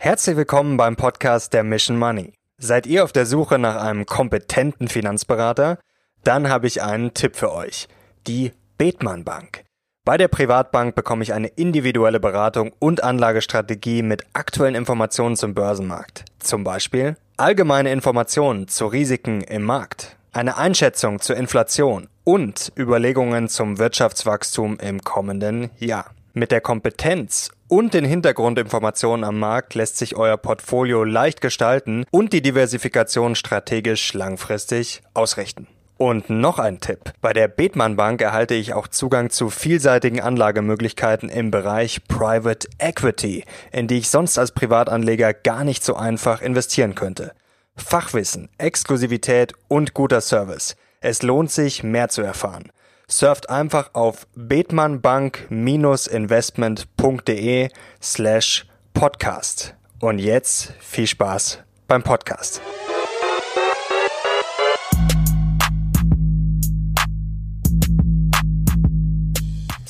Herzlich willkommen beim Podcast der Mission Money. Seid ihr auf der Suche nach einem kompetenten Finanzberater? Dann habe ich einen Tipp für euch. Die Bethmann Bank. Bei der Privatbank bekomme ich eine individuelle Beratung und Anlagestrategie mit aktuellen Informationen zum Börsenmarkt. Zum Beispiel allgemeine Informationen zu Risiken im Markt, eine Einschätzung zur Inflation und Überlegungen zum Wirtschaftswachstum im kommenden Jahr. Mit der Kompetenz und den Hintergrundinformationen am Markt lässt sich euer Portfolio leicht gestalten und die Diversifikation strategisch langfristig ausrichten. Und noch ein Tipp. Bei der Bethmann Bank erhalte ich auch Zugang zu vielseitigen Anlagemöglichkeiten im Bereich Private Equity, in die ich sonst als Privatanleger gar nicht so einfach investieren könnte. Fachwissen, Exklusivität und guter Service. Es lohnt sich, mehr zu erfahren. Surft einfach auf betmannbank-investment.de slash podcast. Und jetzt viel Spaß beim Podcast.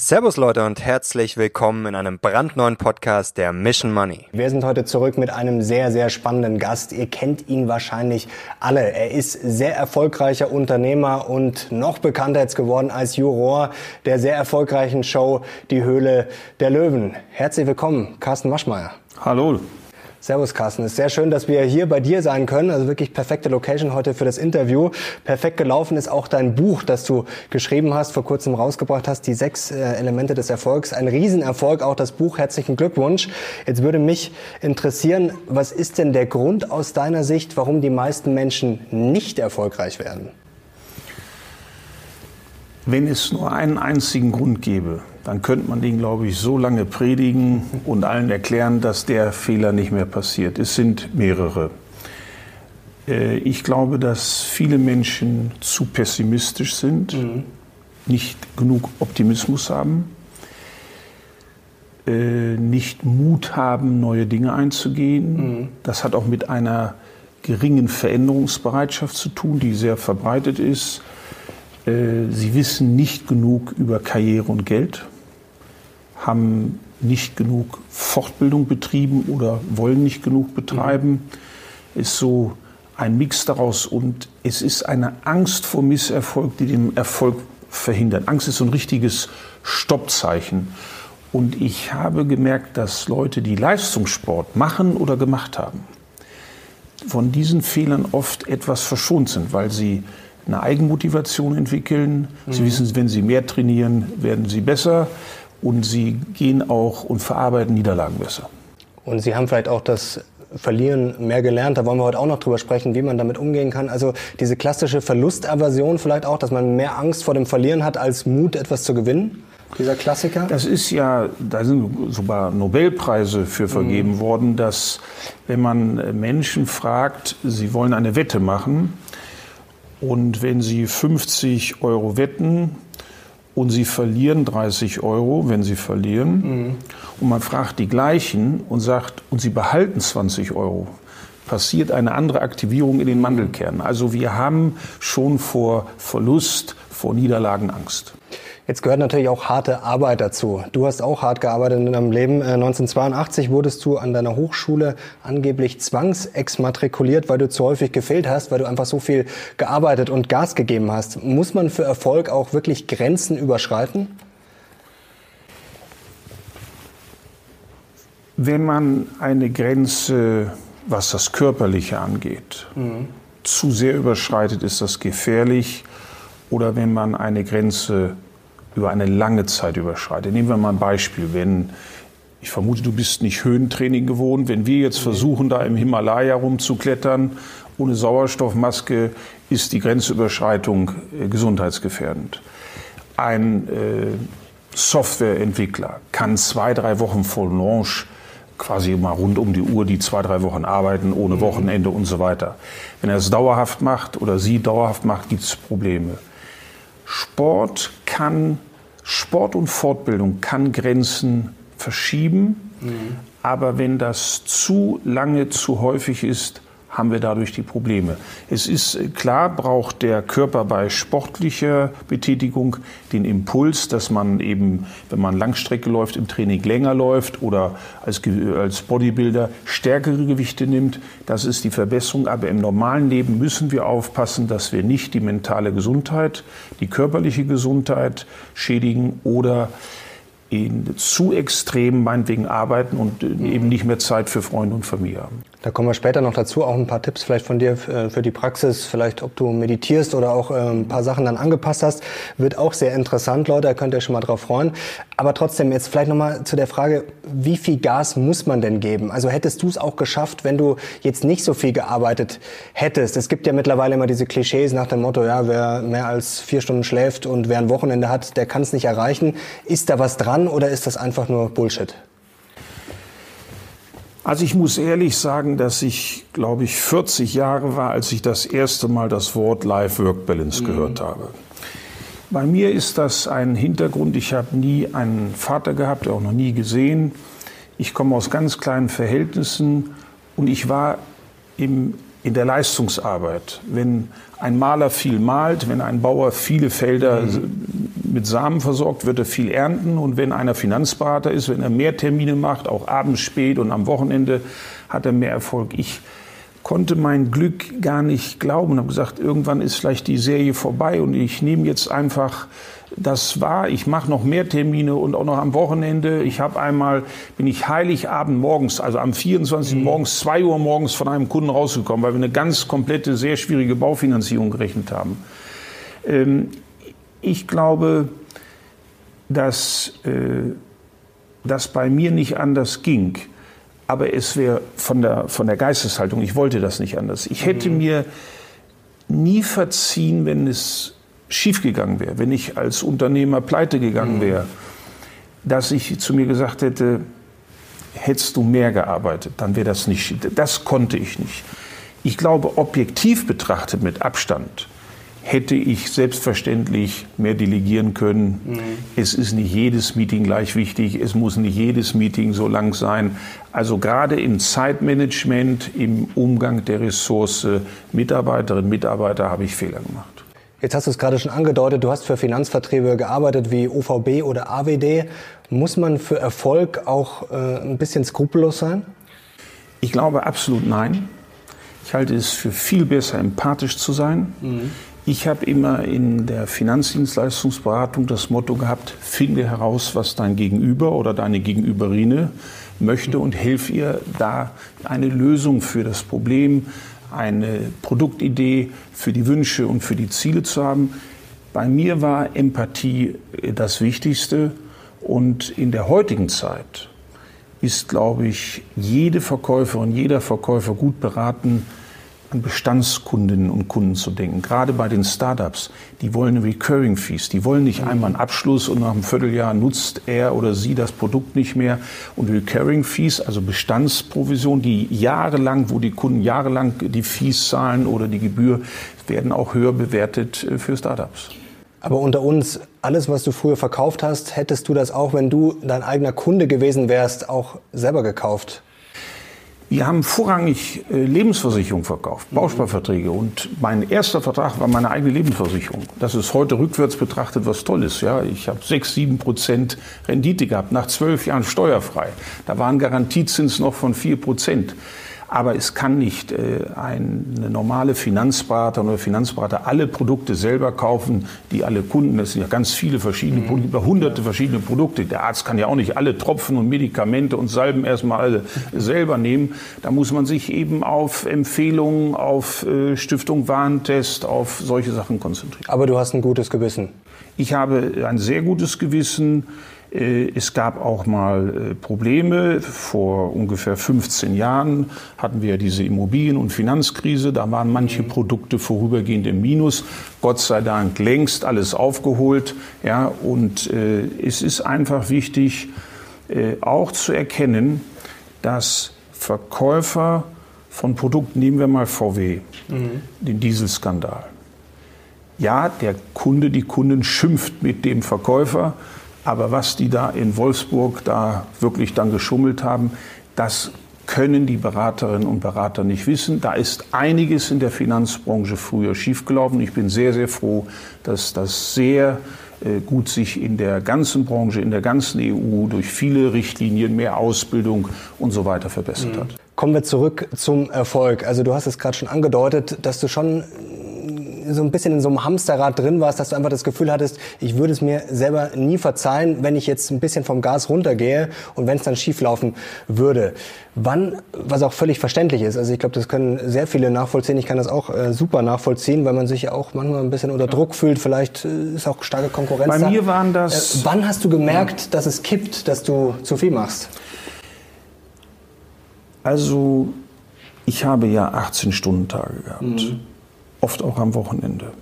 Servus Leute und herzlich willkommen in einem brandneuen Podcast der Mission Money. Wir sind heute zurück mit einem sehr, sehr spannenden Gast. Ihr kennt ihn wahrscheinlich alle. Er ist sehr erfolgreicher Unternehmer und noch bekannter jetzt geworden als Juror der sehr erfolgreichen Show Die Höhle der Löwen. Herzlich willkommen, Carsten Waschmeier. Hallo. Servus Carsten, es ist sehr schön, dass wir hier bei dir sein können. Also wirklich perfekte Location heute für das Interview. Perfekt gelaufen ist auch dein Buch, das du geschrieben hast, vor kurzem rausgebracht hast, die sechs äh, Elemente des Erfolgs. Ein Riesenerfolg, auch das Buch. Herzlichen Glückwunsch. Jetzt würde mich interessieren, was ist denn der Grund aus deiner Sicht, warum die meisten Menschen nicht erfolgreich werden? Wenn es nur einen einzigen Grund gäbe, dann könnte man den, glaube ich, so lange predigen und allen erklären, dass der Fehler nicht mehr passiert. Es sind mehrere. Äh, ich glaube, dass viele Menschen zu pessimistisch sind, mhm. nicht genug Optimismus haben, äh, nicht Mut haben, neue Dinge einzugehen. Mhm. Das hat auch mit einer geringen Veränderungsbereitschaft zu tun, die sehr verbreitet ist. Äh, sie wissen nicht genug über Karriere und Geld haben nicht genug Fortbildung betrieben oder wollen nicht genug betreiben. Mhm. Ist so ein Mix daraus und es ist eine Angst vor Misserfolg, die den Erfolg verhindert. Angst ist so ein richtiges Stoppzeichen. Und ich habe gemerkt, dass Leute, die Leistungssport machen oder gemacht haben, von diesen Fehlern oft etwas verschont sind, weil sie eine Eigenmotivation entwickeln. Mhm. Sie wissen, wenn sie mehr trainieren, werden sie besser und sie gehen auch und verarbeiten Niederlagen besser. Und Sie haben vielleicht auch das Verlieren mehr gelernt. Da wollen wir heute auch noch drüber sprechen, wie man damit umgehen kann. Also diese klassische Verlustaversion vielleicht auch, dass man mehr Angst vor dem Verlieren hat als Mut, etwas zu gewinnen. Dieser Klassiker? Das ist ja, da sind sogar Nobelpreise für vergeben mhm. worden, dass wenn man Menschen fragt, sie wollen eine Wette machen und wenn sie 50 Euro wetten, und sie verlieren 30 Euro, wenn sie verlieren. Mhm. Und man fragt die gleichen und sagt, und sie behalten 20 Euro. Passiert eine andere Aktivierung in den Mandelkernen. Also wir haben schon vor Verlust, vor Niederlagen Angst. Jetzt gehört natürlich auch harte Arbeit dazu. Du hast auch hart gearbeitet in deinem Leben. 1982 äh, wurdest du an deiner Hochschule angeblich zwangsexmatrikuliert, weil du zu häufig gefehlt hast, weil du einfach so viel gearbeitet und Gas gegeben hast. Muss man für Erfolg auch wirklich Grenzen überschreiten? Wenn man eine Grenze, was das Körperliche angeht, mhm. zu sehr überschreitet, ist das gefährlich. Oder wenn man eine Grenze über eine lange Zeit überschreitet. Nehmen wir mal ein Beispiel. Wenn, ich vermute, du bist nicht Höhentraining gewohnt, wenn wir jetzt versuchen, da im Himalaya rumzuklettern, ohne Sauerstoffmaske, ist die Grenzüberschreitung äh, gesundheitsgefährdend. Ein äh, Softwareentwickler kann zwei, drei Wochen vor Launch quasi mal rund um die Uhr die zwei, drei Wochen arbeiten, ohne mhm. Wochenende und so weiter. Wenn er es dauerhaft macht oder sie dauerhaft macht, gibt es Probleme. Sport kann, Sport und Fortbildung kann Grenzen verschieben, mhm. aber wenn das zu lange, zu häufig ist, haben wir dadurch die Probleme. Es ist äh, klar, braucht der Körper bei sportlicher Betätigung den Impuls, dass man eben, wenn man Langstrecke läuft, im Training länger läuft oder als, als Bodybuilder stärkere Gewichte nimmt. Das ist die Verbesserung. Aber im normalen Leben müssen wir aufpassen, dass wir nicht die mentale Gesundheit, die körperliche Gesundheit schädigen oder in zu extrem meinetwegen arbeiten und eben nicht mehr Zeit für Freunde und Familie haben. Da kommen wir später noch dazu. Auch ein paar Tipps vielleicht von dir äh, für die Praxis. Vielleicht, ob du meditierst oder auch äh, ein paar Sachen dann angepasst hast. Wird auch sehr interessant, Leute. Da könnt ihr schon mal drauf freuen. Aber trotzdem, jetzt vielleicht nochmal zu der Frage, wie viel Gas muss man denn geben? Also hättest du es auch geschafft, wenn du jetzt nicht so viel gearbeitet hättest? Es gibt ja mittlerweile immer diese Klischees nach dem Motto, ja, wer mehr als vier Stunden schläft und wer ein Wochenende hat, der kann es nicht erreichen. Ist da was dran oder ist das einfach nur Bullshit? Also ich muss ehrlich sagen, dass ich, glaube ich, 40 Jahre war, als ich das erste Mal das Wort Life-Work-Balance mhm. gehört habe. Bei mir ist das ein Hintergrund. Ich habe nie einen Vater gehabt, auch noch nie gesehen. Ich komme aus ganz kleinen Verhältnissen und ich war im, in der Leistungsarbeit. Wenn ein Maler viel malt, wenn ein Bauer viele Felder mhm. mit Samen versorgt, wird er viel ernten. Und wenn einer Finanzberater ist, wenn er mehr Termine macht, auch abends spät und am Wochenende, hat er mehr Erfolg. Ich konnte mein Glück gar nicht glauben und habe gesagt, irgendwann ist vielleicht die Serie vorbei und ich nehme jetzt einfach das war, ich mache noch mehr Termine und auch noch am Wochenende. Ich habe einmal, bin ich Heiligabend morgens, also am 24. Mhm. morgens, 2 Uhr morgens von einem Kunden rausgekommen, weil wir eine ganz komplette, sehr schwierige Baufinanzierung gerechnet haben. Ähm, ich glaube, dass äh, das bei mir nicht anders ging. Aber es wäre von der, von der Geisteshaltung, ich wollte das nicht anders. Ich hätte mhm. mir nie verziehen, wenn es schiefgegangen wäre, wenn ich als Unternehmer pleite gegangen mhm. wäre, dass ich zu mir gesagt hätte, hättest du mehr gearbeitet, dann wäre das nicht, das konnte ich nicht. Ich glaube, objektiv betrachtet mit Abstand hätte ich selbstverständlich mehr delegieren können. Mhm. Es ist nicht jedes Meeting gleich wichtig, es muss nicht jedes Meeting so lang sein. Also gerade im Zeitmanagement, im Umgang der Ressource Mitarbeiterinnen, Mitarbeiter habe ich Fehler gemacht. Jetzt hast du es gerade schon angedeutet, du hast für Finanzverträge gearbeitet wie OVB oder AWD. Muss man für Erfolg auch äh, ein bisschen skrupellos sein? Ich glaube absolut nein. Ich halte es für viel besser, empathisch zu sein. Mhm. Ich habe immer in der Finanzdienstleistungsberatung das Motto gehabt, finde heraus, was dein Gegenüber oder deine Gegenüberine möchte und hilf ihr da eine Lösung für das Problem eine Produktidee für die Wünsche und für die Ziele zu haben. Bei mir war Empathie das Wichtigste und in der heutigen Zeit ist, glaube ich, jede Verkäuferin, jeder Verkäufer gut beraten, an Bestandskundinnen und Kunden zu denken. Gerade bei den Startups, die wollen Recurring Fees, die wollen nicht einmal einen Abschluss und nach einem Vierteljahr nutzt er oder sie das Produkt nicht mehr. Und Recurring Fees, also Bestandsprovision, die jahrelang, wo die Kunden jahrelang die Fees zahlen oder die Gebühr, werden auch höher bewertet äh, für Startups. Aber unter uns, alles, was du früher verkauft hast, hättest du das auch, wenn du dein eigener Kunde gewesen wärst, auch selber gekauft? Wir haben vorrangig äh, Lebensversicherung verkauft, Bausparverträge. Und mein erster Vertrag war meine eigene Lebensversicherung. Das ist heute rückwärts betrachtet was Tolles. Ja, ich habe sechs, sieben Prozent Rendite gehabt, nach zwölf Jahren steuerfrei. Da waren Garantiezins noch von vier Prozent. Aber es kann nicht äh, eine normale Finanzberater oder Finanzberater alle Produkte selber kaufen, die alle Kunden, das sind ja ganz viele verschiedene mhm. Produkte, hunderte verschiedene Produkte. Der Arzt kann ja auch nicht alle Tropfen und Medikamente und Salben erstmal alle selber nehmen. Da muss man sich eben auf Empfehlungen, auf äh, Stiftung Warentest, auf solche Sachen konzentrieren. Aber du hast ein gutes Gewissen. Ich habe ein sehr gutes Gewissen. Äh, es gab auch mal äh, Probleme. Vor ungefähr 15 Jahren hatten wir diese Immobilien- und Finanzkrise. Da waren manche mhm. Produkte vorübergehend im Minus. Gott sei Dank längst alles aufgeholt. Ja, und äh, es ist einfach wichtig, auch zu erkennen, dass Verkäufer von Produkten, nehmen wir mal VW, mhm. den Dieselskandal. Ja, der Kunde, die Kundin schimpft mit dem Verkäufer, aber was die da in Wolfsburg da wirklich dann geschummelt haben, das können die Beraterinnen und Berater nicht wissen. Da ist einiges in der Finanzbranche früher schiefgelaufen. Ich bin sehr, sehr froh, dass das sehr äh, gut sich in der ganzen Branche, in der ganzen EU durch viele Richtlinien, mehr Ausbildung und so weiter verbessert mhm. hat. Kommen wir zurück zum Erfolg. Also du hast es gerade schon angedeutet, dass du schon so ein bisschen in so einem Hamsterrad drin warst, dass du einfach das Gefühl hattest, ich würde es mir selber nie verzeihen, wenn ich jetzt ein bisschen vom Gas runtergehe und wenn es dann schief laufen würde. Wann, was auch völlig verständlich ist, also ich glaube, das können sehr viele nachvollziehen, ich kann das auch äh, super nachvollziehen, weil man sich ja auch manchmal ein bisschen unter Druck fühlt, vielleicht äh, ist auch starke Konkurrenz Bei da. mir waren das... Äh, wann hast du gemerkt, dass es kippt, dass du zu viel machst? Also ich habe ja 18-Stunden-Tage gehabt. Mhm oft auch am Wochenende.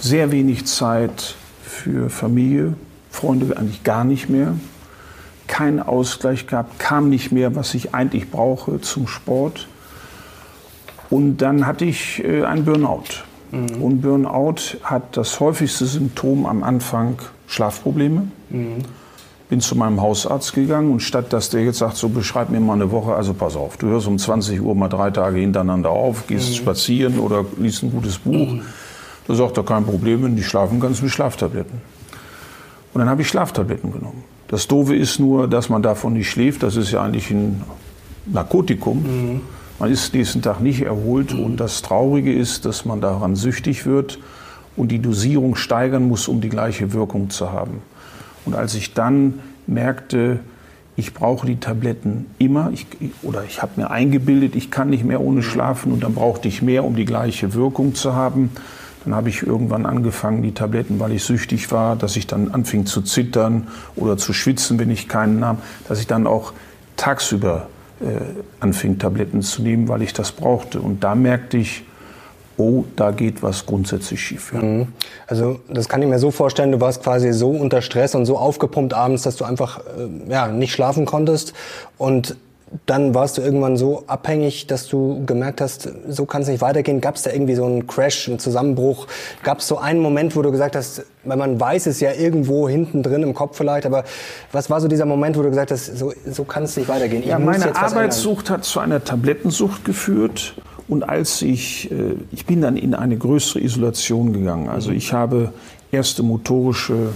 Sehr wenig Zeit für Familie, Freunde eigentlich gar nicht mehr. Kein Ausgleich gehabt, kam nicht mehr, was ich eigentlich brauche zum Sport. Und dann hatte ich äh, ein Burnout. Mhm. Und Burnout hat das häufigste Symptom am Anfang Schlafprobleme. Mhm bin zu meinem Hausarzt gegangen und statt dass der jetzt sagt, so beschreib mir mal eine Woche, also pass auf, du hörst um 20 Uhr mal drei Tage hintereinander auf, gehst mhm. spazieren oder liest ein gutes Buch. Mhm. Da sagt er, kein Problem, wenn du schlafen kannst, mit Schlaftabletten. Und dann habe ich Schlaftabletten genommen. Das Doofe ist nur, dass man davon nicht schläft. Das ist ja eigentlich ein Narkotikum. Mhm. Man ist nächsten Tag nicht erholt. Mhm. Und das Traurige ist, dass man daran süchtig wird und die Dosierung steigern muss, um die gleiche Wirkung zu haben. Und als ich dann merkte, ich brauche die Tabletten immer, ich, oder ich habe mir eingebildet, ich kann nicht mehr ohne schlafen und dann brauchte ich mehr, um die gleiche Wirkung zu haben. Dann habe ich irgendwann angefangen, die Tabletten, weil ich süchtig war, dass ich dann anfing zu zittern oder zu schwitzen, wenn ich keinen nahm, dass ich dann auch tagsüber äh, anfing, Tabletten zu nehmen, weil ich das brauchte. Und da merkte ich, oh, da geht was grundsätzlich schief. Ja. Mhm. Also das kann ich mir so vorstellen, du warst quasi so unter Stress und so aufgepumpt abends, dass du einfach äh, ja, nicht schlafen konntest und dann warst du irgendwann so abhängig, dass du gemerkt hast, so kann es nicht weitergehen. Gab es da irgendwie so einen Crash, einen Zusammenbruch? Gab es so einen Moment, wo du gesagt hast, weil man weiß es ja irgendwo hinten drin im Kopf vielleicht, aber was war so dieser Moment, wo du gesagt hast, so, so kann es nicht weitergehen? Ich ja, meine Arbeitssucht hat zu einer Tablettensucht geführt und als ich, äh, ich bin dann in eine größere Isolation gegangen. Also ich habe erste motorische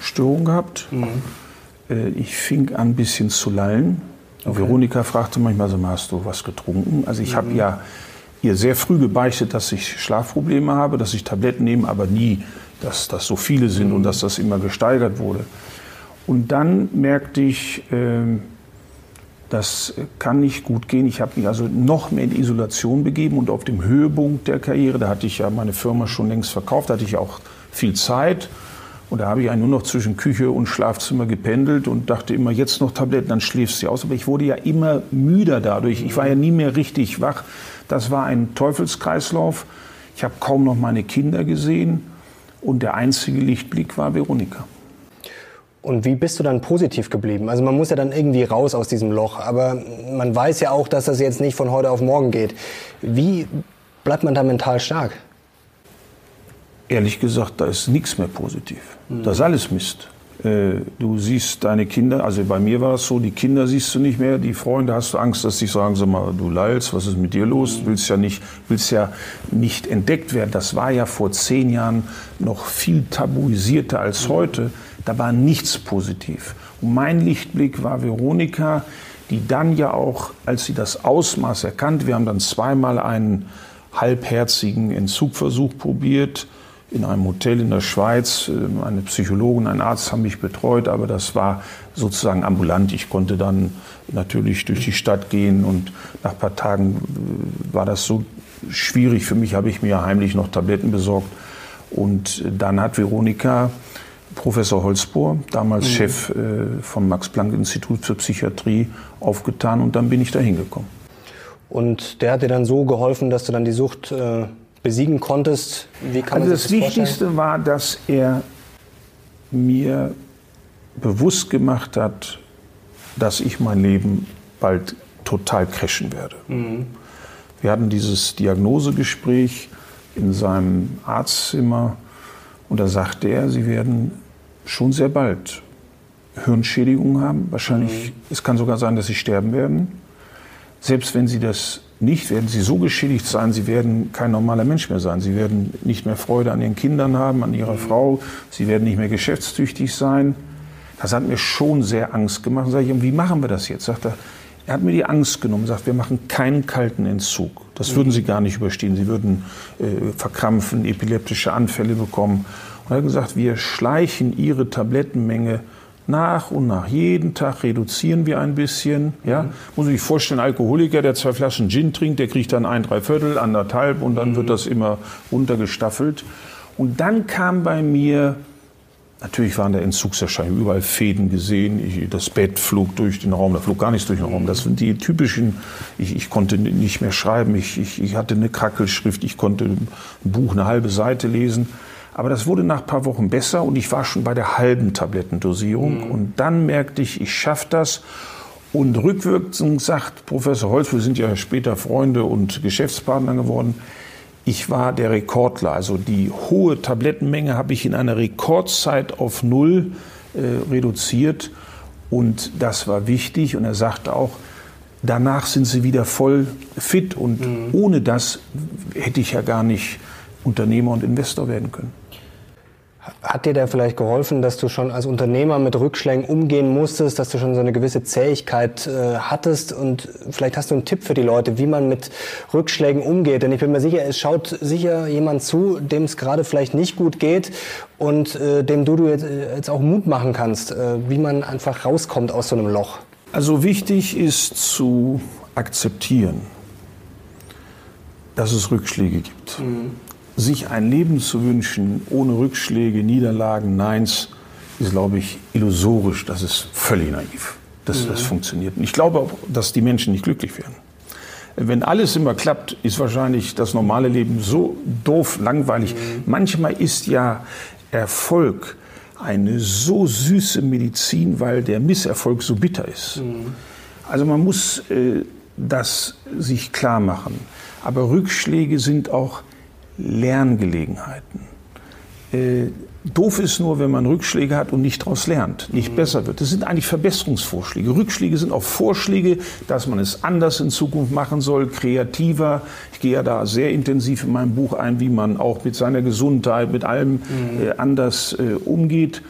Störung gehabt. Mhm. Äh, ich fing an, ein bisschen zu lallen. Okay. Veronika fragte manchmal so, hast du was getrunken? Also ich mhm. habe ja ihr sehr früh gebeichtet, dass ich Schlafprobleme habe, dass ich Tabletten nehme, aber nie, dass das so viele sind mhm. und dass das immer gesteigert wurde. Und dann merkte ich, äh, das kann nicht gut gehen. Ich habe mich also noch mehr in Isolation begeben und auf dem Höhepunkt der Karriere, da hatte ich ja meine Firma schon längst verkauft, da hatte ich auch viel Zeit. Und da habe ich nur noch zwischen Küche und Schlafzimmer gependelt und dachte immer, jetzt noch Tabletten, dann schläfst du aus. Aber ich wurde ja immer müder dadurch. Ich war ja nie mehr richtig wach. Das war ein Teufelskreislauf. Ich habe kaum noch meine Kinder gesehen. Und der einzige Lichtblick war Veronika. Und wie bist du dann positiv geblieben? Also man muss ja dann irgendwie raus aus diesem Loch, aber man weiß ja auch, dass das jetzt nicht von heute auf morgen geht. Wie bleibt man da mental stark? Ehrlich gesagt, da ist nichts mehr positiv. Mhm. Das ist alles Mist. Äh, du siehst deine Kinder, also bei mir war es so, die Kinder siehst du nicht mehr, die Freunde hast du Angst, dass sie sagen, sag mal, du leilst, was ist mit dir los? Du willst ja nicht, willst ja nicht entdeckt werden. Das war ja vor zehn Jahren noch viel tabuisierter als mhm. heute. Da war nichts positiv. Und mein Lichtblick war Veronika, die dann ja auch, als sie das Ausmaß erkannt, wir haben dann zweimal einen halbherzigen Entzugversuch probiert, in einem Hotel in der Schweiz. Eine Psychologin, ein Arzt haben mich betreut, aber das war sozusagen ambulant. Ich konnte dann natürlich durch die Stadt gehen und nach ein paar Tagen äh, war das so schwierig für mich, habe ich mir heimlich noch Tabletten besorgt. Und dann hat Veronika Professor Holzbohr, damals mhm. Chef äh, vom Max-Planck-Institut für Psychiatrie, aufgetan und dann bin ich da hingekommen. Und der hat dir dann so geholfen, dass du dann die Sucht äh, besiegen konntest? Wie kann also man das, das Wichtigste war, dass er mir bewusst gemacht hat, dass ich mein Leben bald total crashen werde. Mhm. Wir hatten dieses Diagnosegespräch in seinem Arztzimmer und da sagte er, Sie werden schon sehr bald Hirnschädigungen haben. Wahrscheinlich, mhm. es kann sogar sein, dass sie sterben werden. selbst wenn Sie das nicht, werden Sie so geschädigt sein, Sie werden kein normaler Mensch mehr sein. Sie werden nicht mehr Freude an Ihren Kindern haben, an Ihrer Frau. Sie werden nicht mehr geschäftstüchtig sein. Das hat mir schon sehr Angst gemacht. Sag ich, wie machen wir das jetzt? Sagt er, er hat mir die Angst genommen, sagt, wir machen keinen kalten Entzug. Das würden Sie gar nicht überstehen. Sie würden äh, verkrampfen, epileptische Anfälle bekommen. Er hat gesagt, wir schleichen Ihre Tablettenmenge nach und nach. Jeden Tag reduzieren wir ein bisschen. Ja? Muss ich vorstellen, ein Alkoholiker, der zwei Flaschen Gin trinkt, der kriegt dann ein, drei Viertel, anderthalb und dann wird das immer runtergestaffelt. Und dann kam bei mir Natürlich waren da Entzugserscheinungen, überall Fäden gesehen. Ich, das Bett flog durch den Raum, da flog gar nichts durch den Raum. Das sind die typischen, ich, ich konnte nicht mehr schreiben, ich, ich, ich hatte eine Krackelschrift, ich konnte ein Buch eine halbe Seite lesen. Aber das wurde nach ein paar Wochen besser und ich war schon bei der halben Tablettendosierung. Mhm. Und dann merkte ich, ich schaffe das. Und rückwirkend sagt Professor Holz, wir sind ja später Freunde und Geschäftspartner geworden, ich war der Rekordler. Also die hohe Tablettenmenge habe ich in einer Rekordzeit auf null äh, reduziert. Und das war wichtig. Und er sagte auch, danach sind sie wieder voll fit. Und mhm. ohne das hätte ich ja gar nicht Unternehmer und Investor werden können. Hat dir da vielleicht geholfen, dass du schon als Unternehmer mit Rückschlägen umgehen musstest, dass du schon so eine gewisse Zähigkeit äh, hattest und vielleicht hast du einen Tipp für die Leute, wie man mit Rückschlägen umgeht? Denn ich bin mir sicher, es schaut sicher jemand zu, dem es gerade vielleicht nicht gut geht und äh, dem du, du jetzt, äh, jetzt auch Mut machen kannst, äh, wie man einfach rauskommt aus so einem Loch. Also wichtig ist zu akzeptieren, dass es Rückschläge gibt. Mhm sich ein Leben zu wünschen ohne Rückschläge, Niederlagen, Neins, ist, glaube ich, illusorisch. Das ist völlig naiv. Das, mhm. das funktioniert. Ich glaube auch, dass die Menschen nicht glücklich werden. Wenn alles immer klappt, ist wahrscheinlich das normale Leben so doof, langweilig. Mhm. Manchmal ist ja Erfolg eine so süße Medizin, weil der Misserfolg so bitter ist. Mhm. Also man muss äh, das sich klar machen. Aber Rückschläge sind auch Lerngelegenheiten. Äh, doof ist nur, wenn man Rückschläge hat und nicht daraus lernt, nicht mhm. besser wird. Das sind eigentlich Verbesserungsvorschläge. Rückschläge sind auch Vorschläge, dass man es anders in Zukunft machen soll, kreativer. Ich gehe ja da sehr intensiv in meinem Buch ein, wie man auch mit seiner Gesundheit, mit allem mhm. äh, anders äh, umgeht.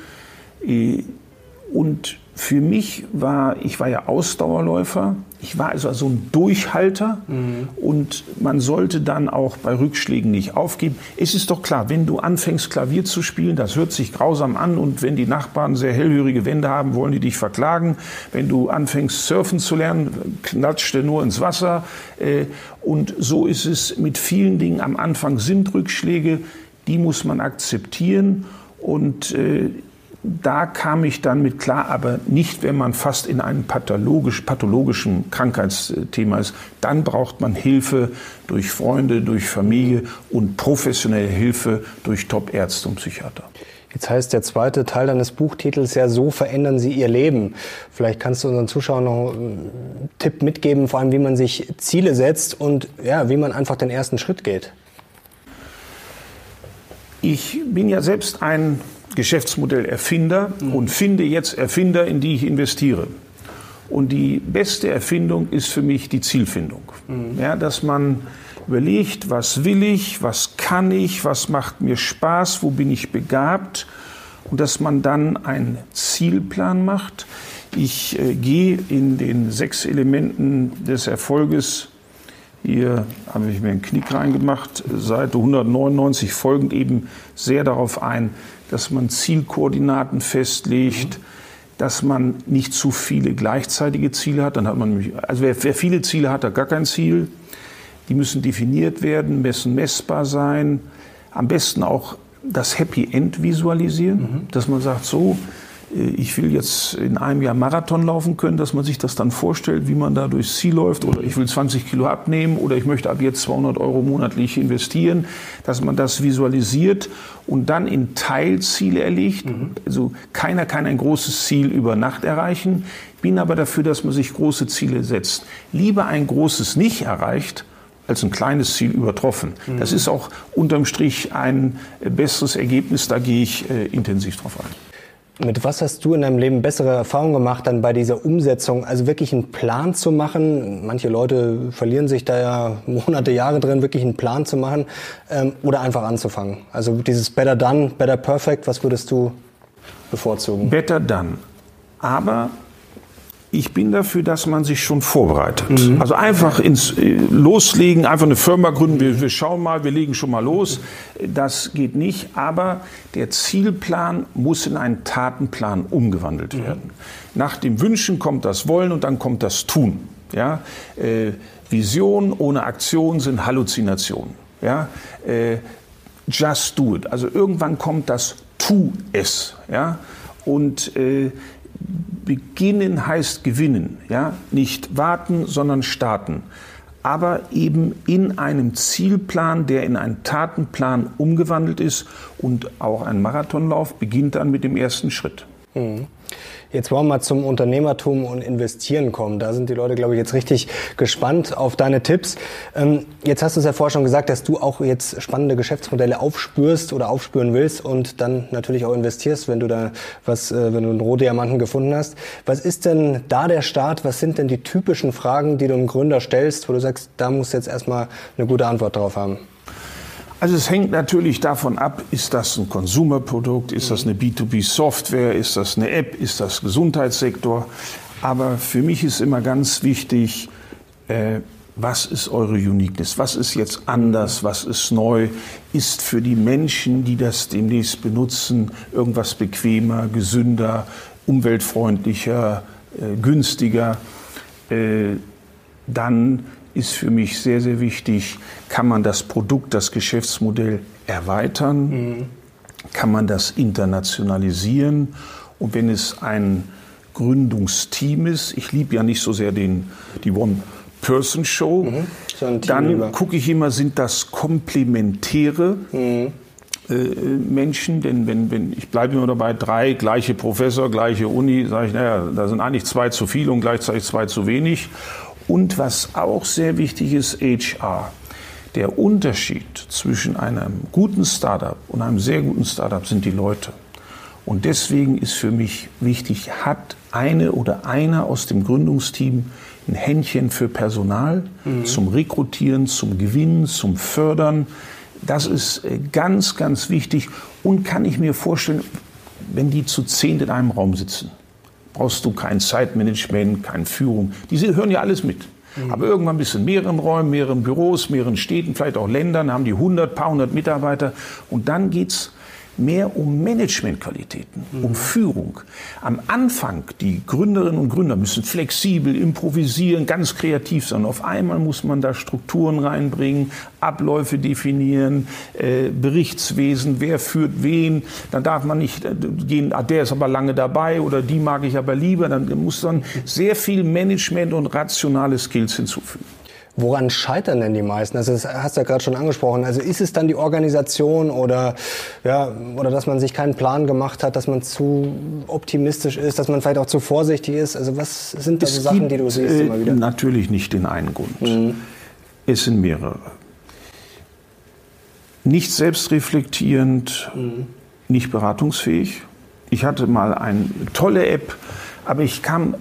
Äh, und für mich war, ich war ja Ausdauerläufer, ich war also so ein Durchhalter mhm. und man sollte dann auch bei Rückschlägen nicht aufgeben. Es ist doch klar, wenn du anfängst Klavier zu spielen, das hört sich grausam an und wenn die Nachbarn sehr hellhörige Wände haben, wollen die dich verklagen. Wenn du anfängst surfen zu lernen, klatscht du nur ins Wasser äh, und so ist es mit vielen Dingen. Am Anfang sind Rückschläge, die muss man akzeptieren und äh, da kam ich dann mit klar, aber nicht, wenn man fast in einem pathologisch, pathologischen Krankheitsthema ist. Dann braucht man Hilfe durch Freunde, durch Familie und professionelle Hilfe durch Top-Ärzte und Psychiater. Jetzt heißt der zweite Teil deines Buchtitels ja, so verändern Sie Ihr Leben. Vielleicht kannst du unseren Zuschauern noch einen Tipp mitgeben, vor allem wie man sich Ziele setzt und ja, wie man einfach den ersten Schritt geht. Ich bin ja selbst ein Geschäftsmodell Erfinder mhm. und finde jetzt Erfinder, in die ich investiere. Und die beste Erfindung ist für mich die Zielfindung. Mhm. Ja, dass man überlegt, was will ich, was kann ich, was macht mir Spaß, wo bin ich begabt und dass man dann einen Zielplan macht. Ich äh, gehe in den sechs Elementen des Erfolges hier habe ich mir einen Knick reingemacht, Seite 199 folgend eben sehr darauf ein, dass man Zielkoordinaten festlegt, dass man nicht zu viele gleichzeitige Ziele hat. Dann hat man nämlich, also wer, wer viele Ziele hat, hat gar kein Ziel. Die müssen definiert werden, müssen messbar sein. Am besten auch das Happy End visualisieren, mhm. dass man sagt, so, ich will jetzt in einem Jahr Marathon laufen können, dass man sich das dann vorstellt, wie man da durchs Ziel läuft oder ich will 20 Kilo abnehmen oder ich möchte ab jetzt 200 Euro monatlich investieren, dass man das visualisiert und dann in Teilziele erlegt. Mhm. Also keiner kann ein großes Ziel über Nacht erreichen, bin aber dafür, dass man sich große Ziele setzt. Lieber ein großes nicht erreicht, als ein kleines Ziel übertroffen. Mhm. Das ist auch unterm Strich ein besseres Ergebnis, da gehe ich äh, intensiv drauf ein. Mit was hast du in deinem Leben bessere Erfahrungen gemacht dann bei dieser Umsetzung? Also wirklich einen Plan zu machen. Manche Leute verlieren sich da ja Monate, Jahre drin, wirklich einen Plan zu machen ähm, oder einfach anzufangen. Also dieses Better Done, Better Perfect, was würdest du bevorzugen? Better Done. Aber ich bin dafür, dass man sich schon vorbereitet. Mhm. Also einfach ins äh, Loslegen, einfach eine Firma gründen, wir, wir schauen mal, wir legen schon mal los. Das geht nicht, aber der Zielplan muss in einen Tatenplan umgewandelt mhm. werden. Nach dem Wünschen kommt das Wollen und dann kommt das Tun. Ja? Äh, Vision ohne Aktion sind Halluzinationen. Ja? Äh, just do it. Also irgendwann kommt das Tu es. Ja? Und äh, beginnen heißt gewinnen, ja, nicht warten, sondern starten. Aber eben in einem Zielplan, der in einen Tatenplan umgewandelt ist und auch ein Marathonlauf beginnt dann mit dem ersten Schritt. Mhm. Jetzt wollen wir mal zum Unternehmertum und Investieren kommen. Da sind die Leute, glaube ich, jetzt richtig gespannt auf deine Tipps. Ähm, jetzt hast du es ja vorher schon gesagt, dass du auch jetzt spannende Geschäftsmodelle aufspürst oder aufspüren willst und dann natürlich auch investierst, wenn du da was, äh, wenn du einen Rohdiamanten gefunden hast. Was ist denn da der Start? Was sind denn die typischen Fragen, die du einem Gründer stellst, wo du sagst, da musst du jetzt erstmal eine gute Antwort drauf haben? Also es hängt natürlich davon ab, ist das ein Konsumerprodukt, ist das eine B2B-Software, ist das eine App, ist das Gesundheitssektor. Aber für mich ist immer ganz wichtig, äh, was ist eure Uniqueness? Was ist jetzt anders? Was ist neu? Ist für die Menschen, die das demnächst benutzen, irgendwas bequemer, gesünder, umweltfreundlicher, äh, günstiger? Äh, dann ist für mich sehr, sehr wichtig, kann man das Produkt, das Geschäftsmodell erweitern, mhm. kann man das internationalisieren und wenn es ein Gründungsteam ist, ich liebe ja nicht so sehr den, die One-Person-Show, mhm. dann gucke ich immer, sind das komplementäre mhm. äh, Menschen, denn wenn, wenn ich bleibe immer dabei, drei gleiche Professor, gleiche Uni, sage ich, naja, da sind eigentlich zwei zu viel und gleichzeitig zwei zu wenig. Und was auch sehr wichtig ist, HR. Der Unterschied zwischen einem guten Startup und einem sehr guten Startup sind die Leute. Und deswegen ist für mich wichtig, hat eine oder einer aus dem Gründungsteam ein Händchen für Personal mhm. zum Rekrutieren, zum Gewinnen, zum Fördern. Das ist äh, ganz, ganz wichtig und kann ich mir vorstellen, wenn die zu zehn in einem Raum sitzen brauchst du kein Zeitmanagement, keine Führung. Diese hören ja alles mit. Mhm. Aber irgendwann bist du in mehreren Räumen, mehreren Büros, mehreren Städten, vielleicht auch Ländern, haben die 100, paar hundert Mitarbeiter. Und dann geht's mehr um Managementqualitäten, mhm. um Führung. Am Anfang, die Gründerinnen und Gründer müssen flexibel, improvisieren, ganz kreativ sein. Auf einmal muss man da Strukturen reinbringen, Abläufe definieren, äh, Berichtswesen, wer führt wen. Dann darf man nicht äh, gehen, ah, der ist aber lange dabei oder die mag ich aber lieber. Dann muss man sehr viel Management und rationale Skills hinzufügen. Woran scheitern denn die meisten? Also das hast du ja gerade schon angesprochen. Also ist es dann die Organisation oder ja oder dass man sich keinen Plan gemacht hat, dass man zu optimistisch ist, dass man vielleicht auch zu vorsichtig ist? Also was sind da so Sachen, die du siehst immer wieder? Äh, natürlich nicht den einen Grund. Mhm. Es sind mehrere. Nicht selbstreflektierend, mhm. nicht beratungsfähig. Ich hatte mal eine tolle App, aber ich kam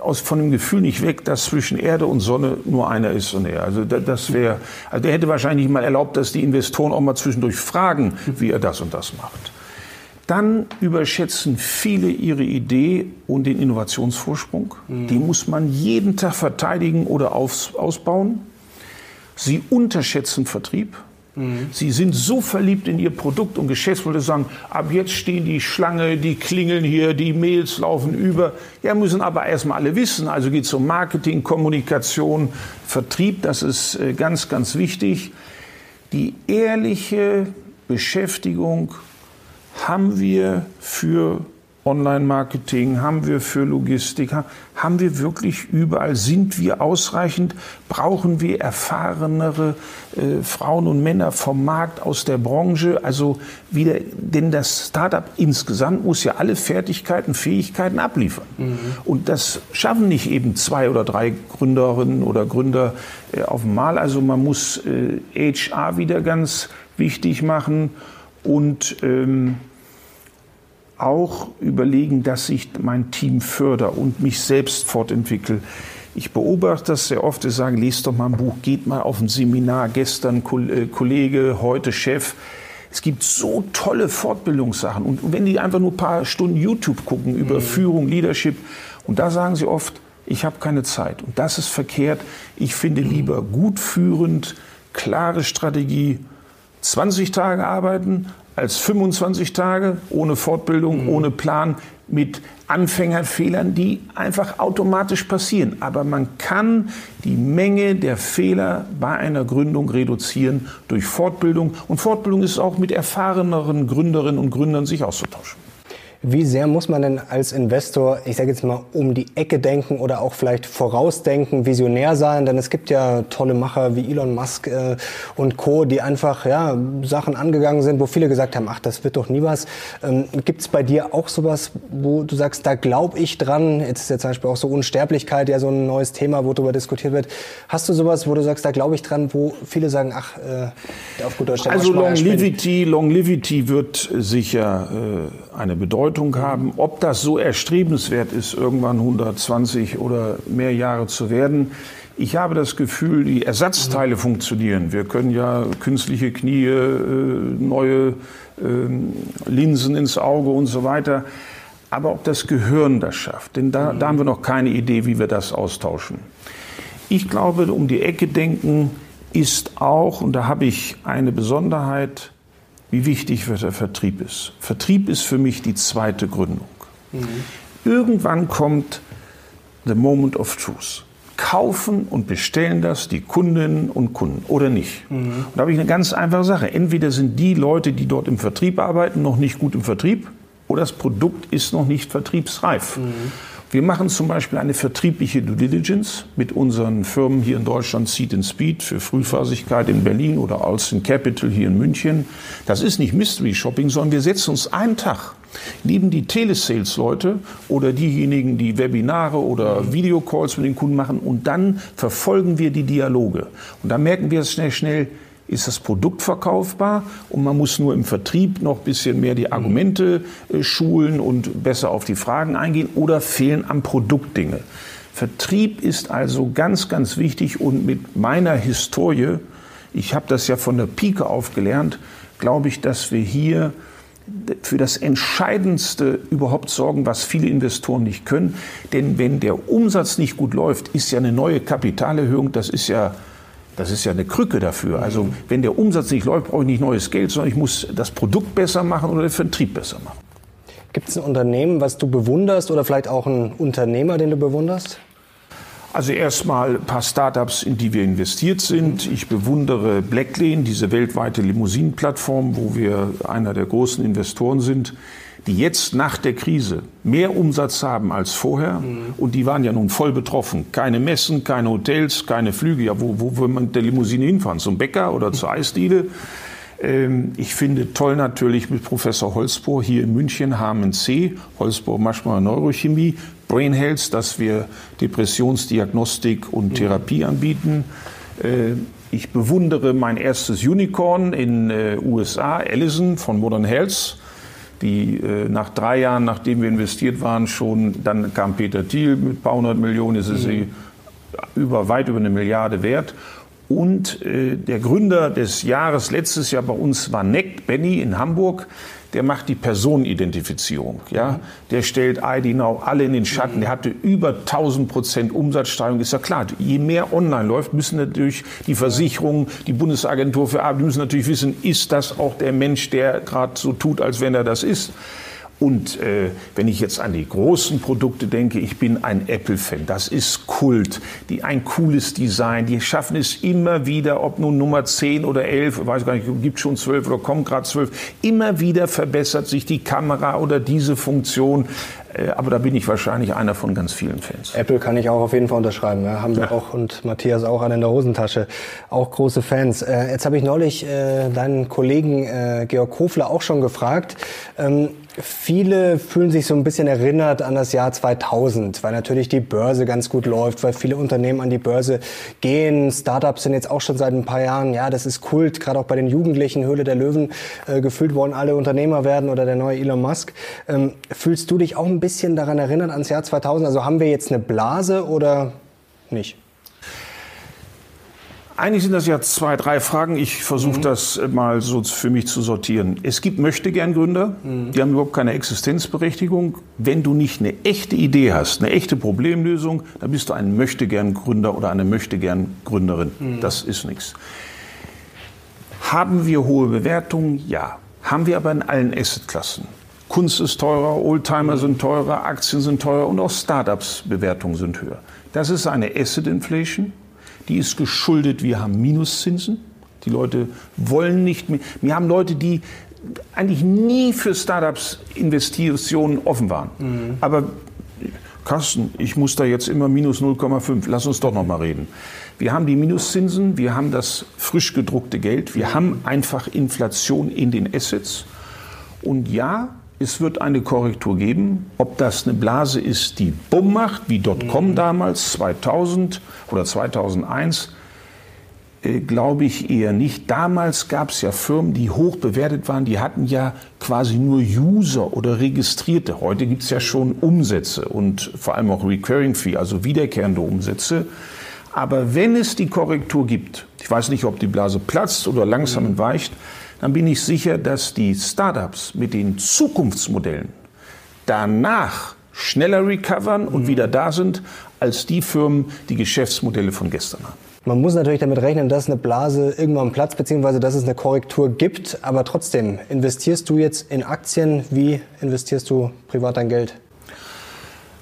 aus, von dem Gefühl nicht weg, dass zwischen Erde und Sonne nur einer ist und er. Also das wäre, also der hätte wahrscheinlich mal erlaubt, dass die Investoren auch mal zwischendurch fragen, wie er das und das macht. Dann überschätzen viele ihre Idee und den Innovationsvorsprung. Mhm. Den muss man jeden Tag verteidigen oder aus, ausbauen. Sie unterschätzen Vertrieb. Sie sind so verliebt in ihr Produkt und Geschäftsmodell, sagen, ab jetzt stehen die Schlange, die klingeln hier, die Mails laufen über. Ja, müssen aber erstmal alle wissen. Also geht es um Marketing, Kommunikation, Vertrieb, das ist äh, ganz, ganz wichtig. Die ehrliche Beschäftigung haben wir für Online-Marketing, haben wir für Logistik, haben wir wirklich überall, sind wir ausreichend, brauchen wir erfahrenere äh, Frauen und Männer vom Markt aus der Branche, also wieder, denn das Startup insgesamt muss ja alle Fertigkeiten, Fähigkeiten abliefern. Mhm. Und das schaffen nicht eben zwei oder drei Gründerinnen oder Gründer äh, auf einmal, also man muss äh, HR wieder ganz wichtig machen und ähm, auch überlegen, dass ich mein Team fördere und mich selbst fortentwickle. Ich beobachte das sehr oft, sie sagen, lest doch mal ein Buch, geht mal auf ein Seminar, gestern äh, Kollege, heute Chef. Es gibt so tolle Fortbildungssachen. Und wenn die einfach nur ein paar Stunden YouTube gucken über mhm. Führung, Leadership, und da sagen sie oft, ich habe keine Zeit. Und das ist verkehrt. Ich finde lieber gut führend, klare Strategie, 20 Tage arbeiten als 25 Tage ohne Fortbildung, mhm. ohne Plan, mit Anfängerfehlern, die einfach automatisch passieren. Aber man kann die Menge der Fehler bei einer Gründung reduzieren durch Fortbildung. Und Fortbildung ist auch mit erfahreneren Gründerinnen und Gründern sich auszutauschen. Wie sehr muss man denn als Investor, ich sage jetzt mal, um die Ecke denken oder auch vielleicht vorausdenken, visionär sein? Denn es gibt ja tolle Macher wie Elon Musk äh, und Co., die einfach ja, Sachen angegangen sind, wo viele gesagt haben, ach, das wird doch nie was. Ähm, gibt es bei dir auch sowas, wo du sagst, da glaube ich dran? Jetzt ist ja zum Beispiel auch so Unsterblichkeit ja so ein neues Thema, wo darüber diskutiert wird. Hast du sowas, wo du sagst, da glaube ich dran, wo viele sagen, ach, äh, auf gut Deutsch, Also Longevity, Longevity wird sicher äh, eine Bedeutung Bedeutung haben. Ob das so erstrebenswert ist, irgendwann 120 oder mehr Jahre zu werden, ich habe das Gefühl, die Ersatzteile mhm. funktionieren. Wir können ja künstliche Knie, äh, neue äh, Linsen ins Auge und so weiter. Aber ob das Gehirn das schafft, denn da, da haben wir noch keine Idee, wie wir das austauschen. Ich glaube, um die Ecke denken ist auch, und da habe ich eine Besonderheit, wie wichtig der Vertrieb ist. Vertrieb ist für mich die zweite Gründung. Mhm. Irgendwann kommt the moment of truth. Kaufen und bestellen das die Kundinnen und Kunden oder nicht. Mhm. Und da habe ich eine ganz einfache Sache. Entweder sind die Leute, die dort im Vertrieb arbeiten, noch nicht gut im Vertrieb oder das Produkt ist noch nicht vertriebsreif. Mhm. Wir machen zum Beispiel eine vertriebliche Due Diligence mit unseren Firmen hier in Deutschland, Seed and Speed für Frühphasigkeit in Berlin oder Alston Capital hier in München. Das ist nicht Mystery Shopping, sondern wir setzen uns einen Tag neben die Telesales-Leute oder diejenigen, die Webinare oder Videocalls mit den Kunden machen und dann verfolgen wir die Dialoge. Und da merken wir es schnell, schnell, ist das Produkt verkaufbar und man muss nur im Vertrieb noch ein bisschen mehr die Argumente äh, schulen und besser auf die Fragen eingehen oder fehlen am Produkt Dinge. Vertrieb ist also ganz, ganz wichtig und mit meiner Historie, ich habe das ja von der Pike auf gelernt, glaube ich, dass wir hier für das Entscheidendste überhaupt sorgen, was viele Investoren nicht können. Denn wenn der Umsatz nicht gut läuft, ist ja eine neue Kapitalerhöhung, das ist ja das ist ja eine Krücke dafür. Also wenn der Umsatz nicht läuft, brauche ich nicht neues Geld, sondern ich muss das Produkt besser machen oder den Vertrieb besser machen. Gibt es ein Unternehmen, was du bewunderst oder vielleicht auch einen Unternehmer, den du bewunderst? Also erstmal ein paar Startups, in die wir investiert sind. Ich bewundere Blacklane, diese weltweite Limousinenplattform, wo wir einer der großen Investoren sind die jetzt nach der Krise mehr Umsatz haben als vorher. Mhm. Und die waren ja nun voll betroffen. Keine Messen, keine Hotels, keine Flüge. Ja, wo, wo will man mit der Limousine hinfahren? Zum Bäcker oder zur Eisdiele? Ähm, ich finde toll natürlich mit Professor Holzbohr hier in München, HMC, Holzbohr Maschmeyer Neurochemie, Brain Health, dass wir Depressionsdiagnostik und mhm. Therapie anbieten. Äh, ich bewundere mein erstes Unicorn in äh, USA, Allison von Modern Health die äh, nach drei Jahren, nachdem wir investiert waren, schon, dann kam Peter Thiel mit ein paar hundert Millionen, ist es mhm. über, weit über eine Milliarde wert. Und äh, der Gründer des Jahres letztes Jahr bei uns war Neck Benny in Hamburg der macht die Personenidentifizierung. Ja? Der stellt ID Now alle in den Schatten. Der hatte über 1000 Prozent Umsatzsteigerung. Ist ja klar, je mehr online läuft, müssen natürlich die Versicherungen, die Bundesagentur für Arbeit, müssen natürlich wissen, ist das auch der Mensch, der gerade so tut, als wenn er das ist. Und äh, wenn ich jetzt an die großen Produkte denke, ich bin ein Apple-Fan. Das ist Kult. Die, ein cooles Design. Die schaffen es immer wieder, ob nun Nummer 10 oder 11, weiß gar nicht, gibt schon 12 oder kommt gerade 12. Immer wieder verbessert sich die Kamera oder diese Funktion. Äh, aber da bin ich wahrscheinlich einer von ganz vielen Fans. Apple kann ich auch auf jeden Fall unterschreiben. Ja. Haben wir ja. auch und Matthias auch an in der Hosentasche. Auch große Fans. Äh, jetzt habe ich neulich äh, deinen Kollegen äh, Georg Kofler auch schon gefragt. Ähm, Viele fühlen sich so ein bisschen erinnert an das Jahr 2000, weil natürlich die Börse ganz gut läuft, weil viele Unternehmen an die Börse gehen. Startups sind jetzt auch schon seit ein paar Jahren, ja, das ist Kult, gerade auch bei den Jugendlichen, Höhle der Löwen, äh, gefühlt wollen alle Unternehmer werden oder der neue Elon Musk. Ähm, fühlst du dich auch ein bisschen daran erinnert ans Jahr 2000? Also haben wir jetzt eine Blase oder nicht? Eigentlich sind das ja zwei, drei Fragen. Ich versuche mhm. das mal so für mich zu sortieren. Es gibt Möchtegern-Gründer, mhm. die haben überhaupt keine Existenzberechtigung. Wenn du nicht eine echte Idee hast, eine echte Problemlösung, dann bist du ein Möchtegern-Gründer oder eine Möchtegern-Gründerin. Mhm. Das ist nichts. Haben wir hohe Bewertungen? Ja. Haben wir aber in allen Assetklassen. Kunst ist teurer, Oldtimer mhm. sind teurer, Aktien sind teurer und auch Startups Bewertungen sind höher. Das ist eine Asset Inflation die ist geschuldet, wir haben Minuszinsen. Die Leute wollen nicht mehr. Wir haben Leute, die eigentlich nie für Startups Investitionen offen waren. Mhm. Aber Carsten, ich muss da jetzt immer minus 0,5. Lass uns doch noch mal reden. Wir haben die Minuszinsen, wir haben das frisch gedruckte Geld, wir haben einfach Inflation in den Assets. Und ja, es wird eine Korrektur geben. Ob das eine Blase ist, die Bumm macht, wie Dotcom mhm. damals 2000 oder 2001, äh, glaube ich eher nicht. Damals gab es ja Firmen, die hoch bewertet waren, die hatten ja quasi nur User oder Registrierte. Heute gibt es ja schon Umsätze und vor allem auch Recurring Fee, also wiederkehrende Umsätze. Aber wenn es die Korrektur gibt, ich weiß nicht, ob die Blase platzt oder langsam mhm. entweicht, dann bin ich sicher, dass die Startups mit den Zukunftsmodellen danach schneller recovern und mhm. wieder da sind, als die Firmen, die Geschäftsmodelle von gestern haben. Man muss natürlich damit rechnen, dass eine Blase irgendwann platzt, beziehungsweise dass es eine Korrektur gibt. Aber trotzdem, investierst du jetzt in Aktien? Wie investierst du privat dein Geld?